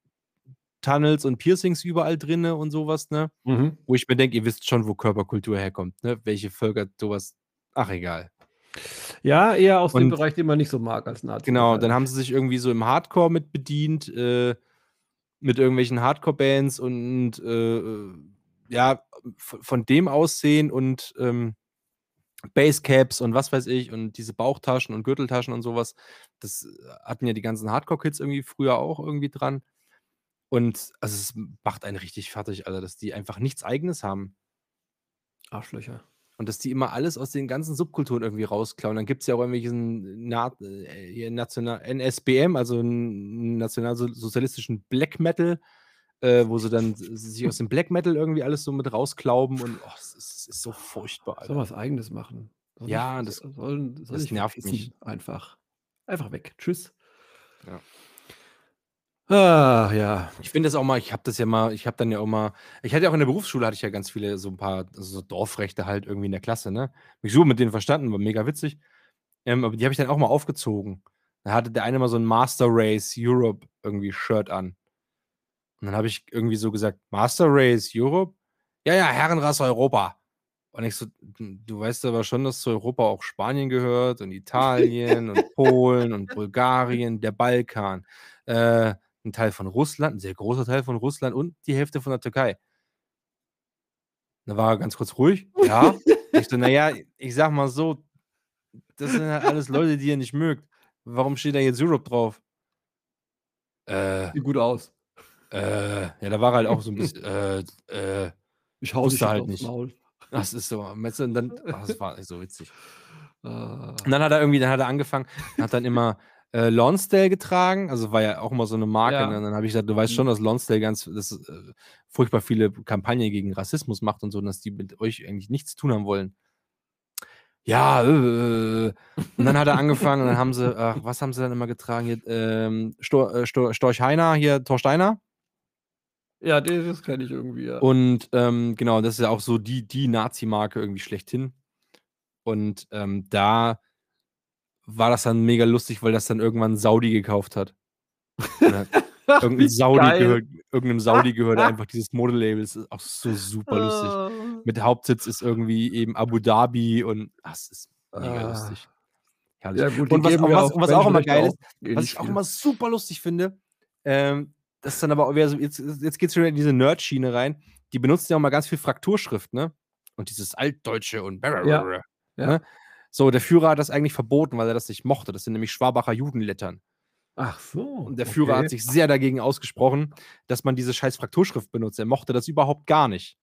Tunnels und Piercings überall drinne und sowas, ne? Mhm. Wo ich mir denke, ihr wisst schon, wo Körperkultur herkommt, ne? Welche Völker sowas. Ach, egal. Ja, eher aus dem Und- Bereich, den man nicht so mag als Nazi. Genau, dann haben sie sich irgendwie so im Hardcore mit bedient, äh, mit irgendwelchen Hardcore-Bands und äh, ja, von dem Aussehen und ähm, Basecaps und was weiß ich und diese Bauchtaschen und Gürteltaschen und sowas, das hatten ja die ganzen Hardcore-Kids irgendwie früher auch irgendwie dran. Und also es macht einen richtig fertig, Alter, dass die einfach nichts Eigenes haben. Arschlöcher. Und dass die immer alles aus den ganzen Subkulturen irgendwie rausklauen. Dann gibt es ja auch irgendwelchen Na äh, National NSBM, also einen nationalsozialistischen Black Metal, äh, wo sie dann sich aus dem Black Metal irgendwie alles so mit rausklauben und oh, es, ist, es ist so furchtbar. Soll Alter. was Eigenes machen. Soll Ja, nicht- das- soll, soll das nervt mich. Einfach. Einfach weg. Tschüss. Ja. Ah, ja. Ich finde das auch mal, ich habe das ja mal, ich habe dann ja auch mal, ich hatte ja auch in der Berufsschule, hatte ich ja ganz viele, so ein paar also so Dorfrechte halt irgendwie in der Klasse, ne? Mich super mit denen verstanden, war mega witzig. Ähm, aber die habe ich dann auch mal aufgezogen. Da hatte der eine mal so ein Master Race Europe irgendwie Shirt an. Und dann habe ich irgendwie so gesagt, Master Race Europe? Ja, ja, Herrenrasse Europa. Und ich so, "Du- du weißt aber schon, dass zu Europa auch Spanien gehört und Italien und [LAUGHS] Polen und Bulgarien, der Balkan. Äh, ein Teil von Russland, ein sehr großer Teil von Russland und die Hälfte von der Türkei. Da war er ganz kurz ruhig. Ja. [LAUGHS] ich so, naja, ich sag mal so, das sind halt alles Leute, die ihr nicht mögt. Warum steht da jetzt Europe drauf? Äh, Sieht gut aus. äh, ja, da war er halt auch so ein [LAUGHS] bisschen, äh, äh, Ich hau Wusste dich halt nicht. Maul. das ist so, und dann, [LAUGHS] ach, das war so witzig. Ah. Und dann hat er irgendwie, dann hat er angefangen, hat dann immer äh, Lonsdale getragen, also war ja auch immer so eine Marke. Ja. Ne? Und dann habe ich gesagt, du weißt Mhm. schon, dass Lonsdale ganz das, äh, furchtbar viele Kampagnen gegen Rassismus macht und so, und dass die mit euch eigentlich nichts zu tun haben wollen. Ja, äh, äh. und dann hat er angefangen und dann haben sie, [LAUGHS] ach, was haben sie dann immer getragen? Hier, ähm, Stor, äh, Stor, Storch Heiner, hier Torsteiner. Ja, das, das kenne ich irgendwie. Ja. Und ähm, genau, das ist ja auch so die, die Nazi-Marke irgendwie schlechthin. Und ähm, da war das dann mega lustig, weil das dann irgendwann Saudi gekauft hat. [LAUGHS] Irgendein Saudi geil. gehört, irgendeinem Saudi gehört [LAUGHS] einfach dieses Modelabel. Das ist auch so super lustig. Ah. Mit Hauptsitz ist irgendwie eben Abu Dhabi und ach, es ist mega Ah. lustig. Herrlich. Ja, gut, und was, was, was auch immer geil ist, auch was ich auch immer super lustig finde, ähm, das ist dann aber wieder jetzt, jetzt geht es schon in diese Nerd-Schiene rein. Die benutzen ja auch mal ganz viel Frakturschrift, ne? Und dieses Altdeutsche und Ja, ja. So, der Führer hat das eigentlich verboten, weil er das nicht mochte. Das sind nämlich Schwabacher Judenlettern. Ach so. Und der Führer okay. hat sich sehr dagegen ausgesprochen, dass man diese scheiß Frakturschrift benutzt. Er mochte das überhaupt gar nicht.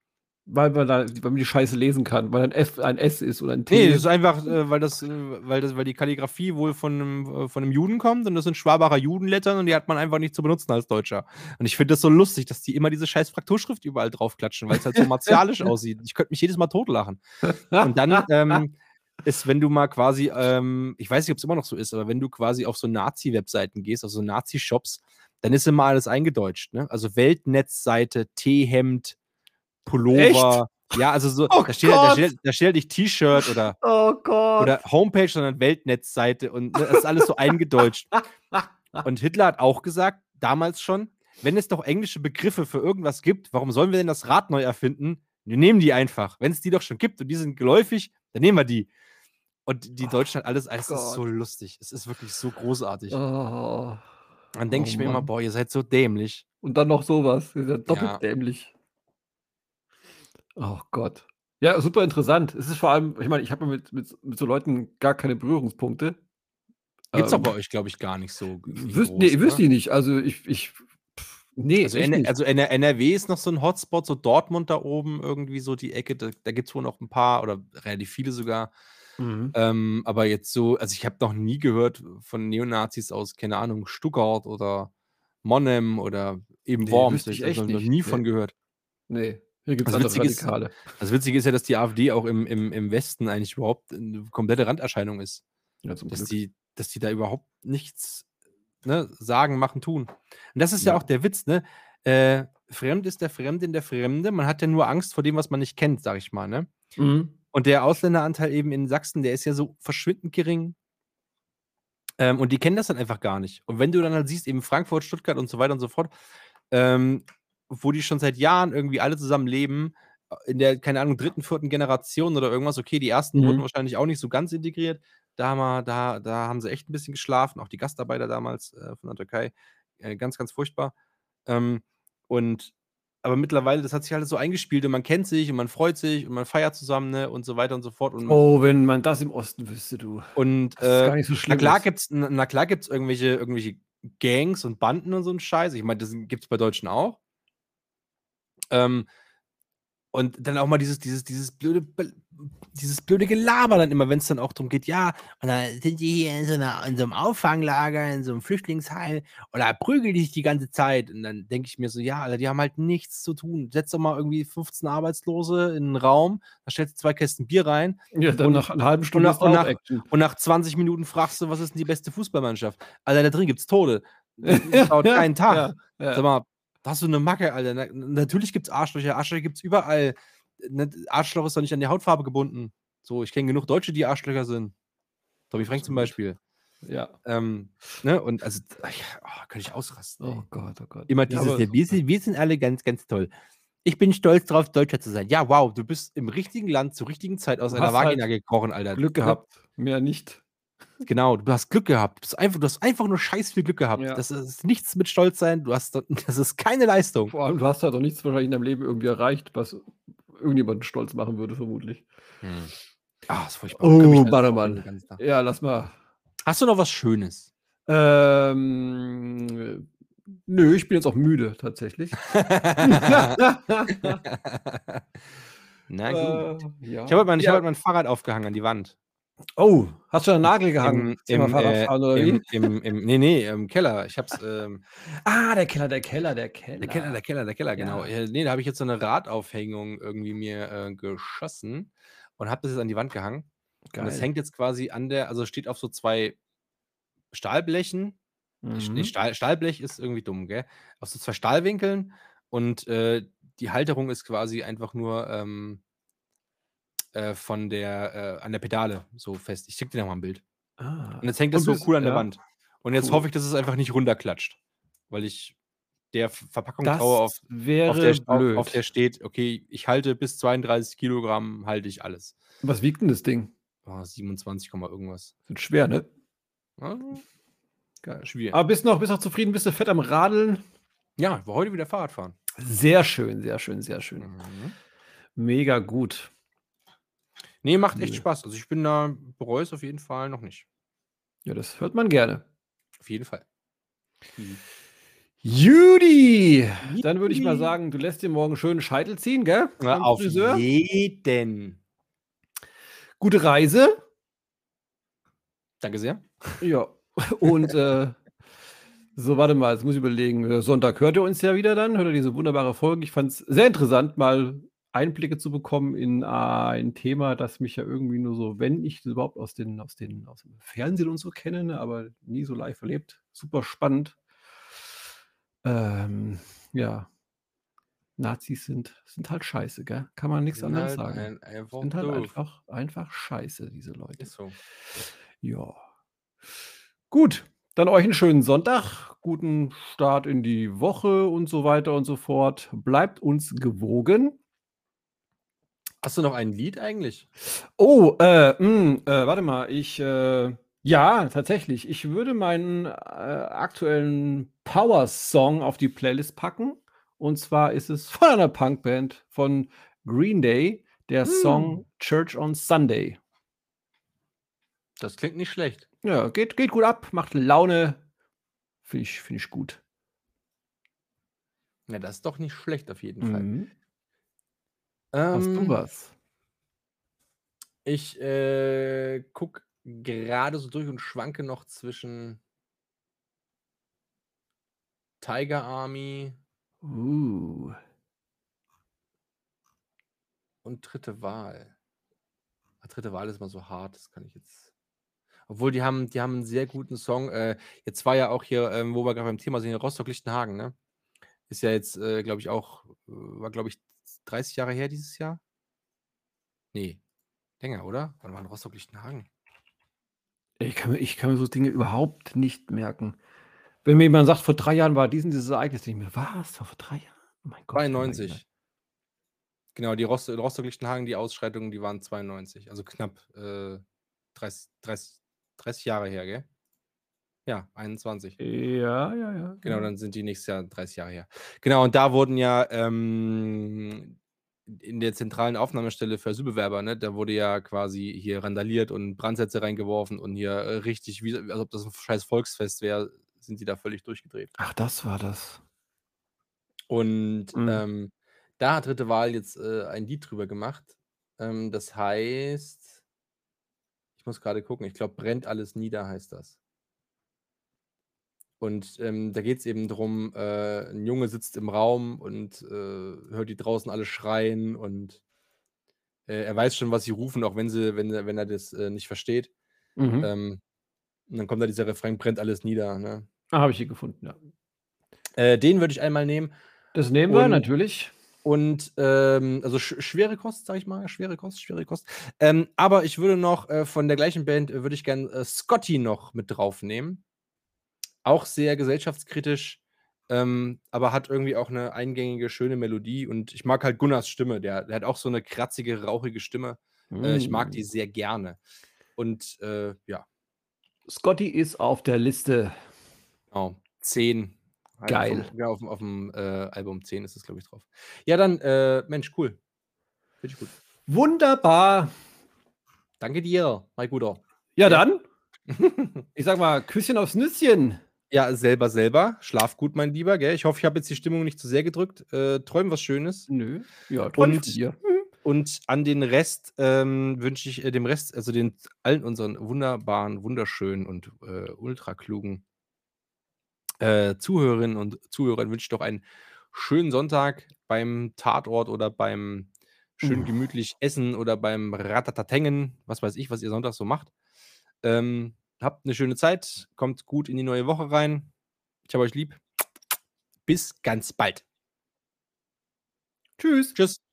weil man da, weil man die Scheiße lesen kann, weil ein F ein S ist oder ein T. Nee, das ist einfach, äh, weil das, äh, weil das, weil die Kalligrafie wohl von einem, äh, von einem Juden kommt und das sind Schwabacher Judenlettern und die hat man einfach nicht zu benutzen als Deutscher. Und ich finde das so lustig, dass die immer diese scheiß Frakturschrift überall draufklatschen, weil es halt so [LAUGHS] martialisch aussieht. Ich könnte mich jedes Mal totlachen. Und dann [LAUGHS] ähm, ist, wenn du mal quasi, ähm, ich weiß nicht, ob es immer noch so ist, aber wenn du quasi auf so Nazi-Webseiten gehst, auf so Nazi-Shops, dann ist immer alles eingedeutscht. Ne? Also Weltnetzseite, T-Hemd, Pullover. Ja, also so, Oh da, steht, da, steht, da steht nicht T-Shirt oder, [LAUGHS] oh oder Homepage, sondern Weltnetzseite und ne, das ist alles so eingedeutscht. [LAUGHS] Und Hitler hat auch gesagt, damals schon, wenn es doch englische Begriffe für irgendwas gibt, warum sollen wir denn das Rad neu erfinden? Wir nehmen die einfach. Wenn es die doch schon gibt und die sind geläufig, dann nehmen wir die. Und die Oh Deutschen hat alles, es ist so lustig. Es ist wirklich so großartig. oh. Dann denke oh ich mir immer, Mann. boah, ihr seid so dämlich. Und dann noch sowas. Ist ja doppelt Ja. dämlich. Oh Gott. Ja, super interessant. Es ist vor allem, ich meine, ich habe mit, mit, mit so Leuten gar keine Berührungspunkte. Gibt's doch Ähm, bei euch, glaube ich, gar nicht so. Wüs groß, nee, oder? wüsste ich nicht. Also ich, ich nee, Also, N nicht. also NR NRW ist noch so ein Hotspot, so Dortmund da oben, irgendwie so die Ecke. Da, da gibt es wohl noch ein paar oder relativ viele sogar. Mhm. Ähm, aber jetzt so, also ich habe noch nie gehört von Neonazis aus, keine Ahnung, Stuttgart oder Monnem oder eben Nee, Worms. ich hab echt noch, nie von Nee. gehört. Nee, hier gibt es Also andere witzig ist- Radikale. Das Witzige ist ja, dass die AfD auch im, im, im Westen eigentlich überhaupt eine komplette Randerscheinung ist. Ja, Dass Glück. die, dass die da überhaupt nichts ne, sagen, machen, tun. Und das ist ja, Ja. auch der Witz, ne? Äh, Fremd ist der Fremde in der Fremde. Man hat ja nur Angst vor dem, was man nicht kennt, sag ich mal, ne? Mhm. Und der Ausländeranteil eben in Sachsen, der ist ja so verschwindend gering. Ähm, und die kennen das dann einfach gar nicht. Und wenn du dann halt siehst, eben Frankfurt, Stuttgart und so weiter und so fort, ähm, wo die schon seit Jahren irgendwie alle zusammen leben, äh, in der, keine Ahnung, dritten, vierten Generation oder irgendwas, okay, die ersten Mhm. wurden wahrscheinlich auch nicht so ganz integriert. Da haben, wir, da, da haben sie echt ein bisschen geschlafen, auch die Gastarbeiter damals äh, von der Türkei. Äh, ganz, ganz furchtbar. Ähm, und aber mittlerweile, das hat sich alles so eingespielt und man kennt sich und man freut sich und man feiert zusammen ne, und so weiter und so fort. Und, Oh, wenn man das im Osten wüsste, du. und Das ist gar äh, nicht so na schlimm. klar ist. gibt's, na, na klar gibt's irgendwelche, irgendwelche Gangs und Banden und so ein Scheiß. Ich meine, das gibt es bei Deutschen auch. Ähm, und dann auch mal dieses, dieses, dieses blöde, dieses blöde Gelaber dann immer, wenn es dann auch darum geht, ja, und dann sind die hier in so, einer, in so einem Auffanglager, in so einem Flüchtlingsheim oder prügeln die sich die ganze Zeit. Und dann denke ich mir so, ja, Alter, die haben halt nichts zu tun. Setz doch mal irgendwie 15 Arbeitslose in einen Raum, da stellst du zwei Kästen Bier rein Ja, dann und- nach einer halben Stunde nach- ist da und nach- und nach 20 Minuten fragst du, was ist denn die beste Fußballmannschaft? Alter, da drin gibt's Tode. Das [LAUGHS] dauert keinen Tag. Ja, ja. Sag mal, hast du eine Macke, Alter? Na, natürlich gibt's Arschlöcher. Arschlöcher gibt's überall. Ne, Arschloch ist doch nicht an die Hautfarbe gebunden. So, ich kenne genug Deutsche, die Arschlöcher sind. Tommy Frank zum. Beispiel. ja. Ähm, ne, und also, oh, könnte ich ausrasten. ey. Oh Gott, oh Gott. Immer Ja, dieses, aber- ja, wir, sind, wir sind alle ganz, ganz toll. Ich bin stolz drauf, Deutscher zu sein. Ja, wow, du bist im richtigen Land zur richtigen Zeit aus Du einer halt Vagina gekrochen, Alter. Glück Ne? gehabt. Mehr nicht. Genau, du hast Glück gehabt. Du hast einfach, du hast einfach nur scheiß viel Glück gehabt. Ja. Das ist nichts mit Stolz sein. Du hast, [LAUGHS] das ist keine Leistung. Vor allem, du hast halt auch nichts wahrscheinlich in deinem Leben irgendwie erreicht, was irgendjemanden stolz machen würde, vermutlich. Ah, ist furchtbar. Oh, Kann mich alles Mann, oh aufregen Mann. den ganzen Tag. Ja, lass mal. Hast du noch was Schönes? Ähm, nö, ich bin jetzt auch müde, tatsächlich. [LAUGHS] Na gut. Äh, ja. Ich habe mein, ich Ja. hab heute mein Fahrrad aufgehangen an die Wand. Oh, hast du einen Nagel gehangen? Im, im, äh, Fahrradfahren oder im, wie? im, im, nee, nee, im Keller. Ich hab's. Ähm, [LAUGHS] Ah, der Keller, der Keller, der Keller. der Keller, der Keller, der Keller, Ja. genau. Äh, nee, da habe ich jetzt so eine Radaufhängung irgendwie mir äh, geschossen und habe das jetzt an die Wand gehangen. Und das Geil. hängt jetzt quasi an der, also steht auf so zwei Stahlblechen. Sch- Nee, Mhm. Stahl, Stahlblech ist irgendwie dumm, gell? Auf so zwei Stahlwinkeln und äh, die Halterung ist quasi einfach nur ähm, äh, von der, äh, an der Pedale so fest. Ich schicke dir nochmal ein Bild. Ah. Und jetzt hängt das so cool an der ja. Wand. Und jetzt Cool. hoffe ich, dass es einfach nicht runterklatscht. Weil ich der Verpackung Das traue, auf, auf, der, auf, auf der steht, okay, ich halte bis 32 Kilogramm, halte ich alles. Was wiegt denn das Ding? Oh, 27, Komma irgendwas. Wird schwer, ne? Ja, Geil. schwierig. Aber bist noch, bist noch zufrieden, bist du fett am Radeln? ja, ich war heute wieder Fahrrad fahren. Sehr schön, sehr schön, sehr schön. Mhm. Mega gut. Nee, macht echt Nö. Spaß. Also ich bin da, bereue es auf jeden Fall noch nicht. Ja, das hört man gerne. Auf jeden Fall. Judy! Dann würde ich mal sagen, du lässt dir morgen schön Scheitel ziehen, gell? Ja, auf Friseur. jeden. Gute Reise. Danke sehr. Ja. Und äh, so, warte mal, jetzt muss ich überlegen. Sonntag hört ihr uns ja wieder dann, hört ihr diese wunderbare Folge. Ich fand es sehr interessant, mal Einblicke zu bekommen in ein Thema, das mich ja irgendwie nur so, wenn ich überhaupt aus den, aus den, aus dem Fernsehen und so kenne, ne, aber nie so live erlebt. Super spannend. Ähm, ja. Nazis sind, sind halt scheiße, gell? Kann man nichts anderes halt sagen. ein, einfach Sind halt doof. einfach, einfach scheiße, diese Leute. Ist so. Ja. Gut, dann euch einen schönen Sonntag, guten Start in die Woche und so weiter und so fort. Bleibt uns gewogen. Hast du noch ein Lied eigentlich? Oh, äh, mh, äh, warte mal, ich, äh, ja, tatsächlich, ich würde meinen äh, aktuellen Power-Song auf die Playlist packen. Und zwar ist es von einer Punkband von Green Day, der Hm. Song Church on Sunday. Das klingt nicht schlecht. Ja, geht, geht gut ab, macht Laune. Finde ich, find ich gut. Ja, das ist doch nicht schlecht auf jeden Fall. Hast du Ähm, was? Ich äh, gucke gerade so durch und schwanke noch zwischen Tiger Army Uh. und Dritte Wahl. Ah, Dritte Wahl ist mal so hart, das kann ich jetzt. Obwohl, die haben, die haben einen sehr guten Song. Äh, jetzt war ja auch hier, ähm, wo wir gerade beim Thema sind, Rostock-Lichtenhagen, ne? Ist ja jetzt, äh, glaube ich, auch, äh, war, glaube ich, 30 Jahre her dieses Jahr. Nee, länger, oder? Wann war in Rostock-Lichtenhagen? Ich kann, mir, ich kann mir so Dinge überhaupt nicht merken. Wenn mir jemand sagt, vor drei Jahren war dies und dieses Ereignis, denke ich mir, was? Vor drei Jahren? Oh mein Gott. 92. Genau, die Rost Rostock-Lichtenhagen, die Ausschreitungen, die waren 92. Also knapp äh, 30, 30, 30 Jahre her, gell? Ja, 21. Ja, ja, ja. Genau, dann sind die nächstes Jahr 30 Jahre her. Genau, und da wurden ja ähm, in der zentralen Aufnahmestelle für Asylbewerber, ne, da wurde ja quasi hier randaliert und Brandsätze reingeworfen und hier äh, richtig, wie, als ob das ein scheiß Volksfest wäre, sind die da völlig durchgedreht. Ach, das war das. Und Mhm. ähm, da hat Dritte Wahl jetzt äh, ein Lied drüber gemacht. Ähm, das heißt, ich muss gerade gucken, ich glaube, brennt alles nieder heißt das. Und ähm, da geht es eben darum, äh, ein Junge sitzt im Raum und äh, hört die draußen alle schreien und äh, er weiß schon, was sie rufen, auch wenn, sie, wenn, wenn er das äh, nicht versteht. Mhm. Ähm, und dann kommt da dieser Refrain, brennt alles nieder. Ne? Ah, habe ich hier gefunden, ja. Äh, den würde ich einmal nehmen. Das nehmen wir Und- natürlich. Und ähm, also sch schwere Kost, sag ich mal, schwere Kost, schwere Kost. Ähm, aber ich würde noch äh, von der gleichen Band würde ich gerne Scotty noch mit draufnehmen. Auch sehr gesellschaftskritisch, ähm, aber hat irgendwie auch eine eingängige, schöne Melodie. Und ich mag halt Gunnars Stimme. Der, der hat auch so eine kratzige, rauchige Stimme. Äh, ich mag die Mhm. sehr gerne. Und äh, ja, Scotty ist auf der Liste. genau. 10. Halt Geil. Auf dem, ja, auf auf dem äh, Album 10 ist es, glaube ich, drauf. Ja, dann, äh, Mensch, cool. Finde ich gut. Wunderbar. Danke dir, mein Guter. Ja, Ja. dann. [LAUGHS] Ich sag mal, Küsschen aufs Nüsschen. Ja, selber, selber. Schlaf gut, mein Lieber, gell? Ich hoffe, ich habe jetzt die Stimmung nicht zu sehr gedrückt. Äh, träum was Schönes. Nö. Ja, träum Und- dir. Und an den Rest ähm, wünsche ich äh, dem Rest, also den allen unseren wunderbaren, wunderschönen und äh, ultra klugen äh, Zuhörerinnen und Zuhörern wünsche ich doch einen schönen Sonntag beim Tatort oder beim schön gemütlich Essen oder beim Ratatatengen, was weiß ich, was ihr Sonntag so macht. Ähm, habt eine schöne Zeit, kommt gut in die neue Woche rein. Ich habe euch lieb. Bis ganz bald. Tschüss. Tschüss.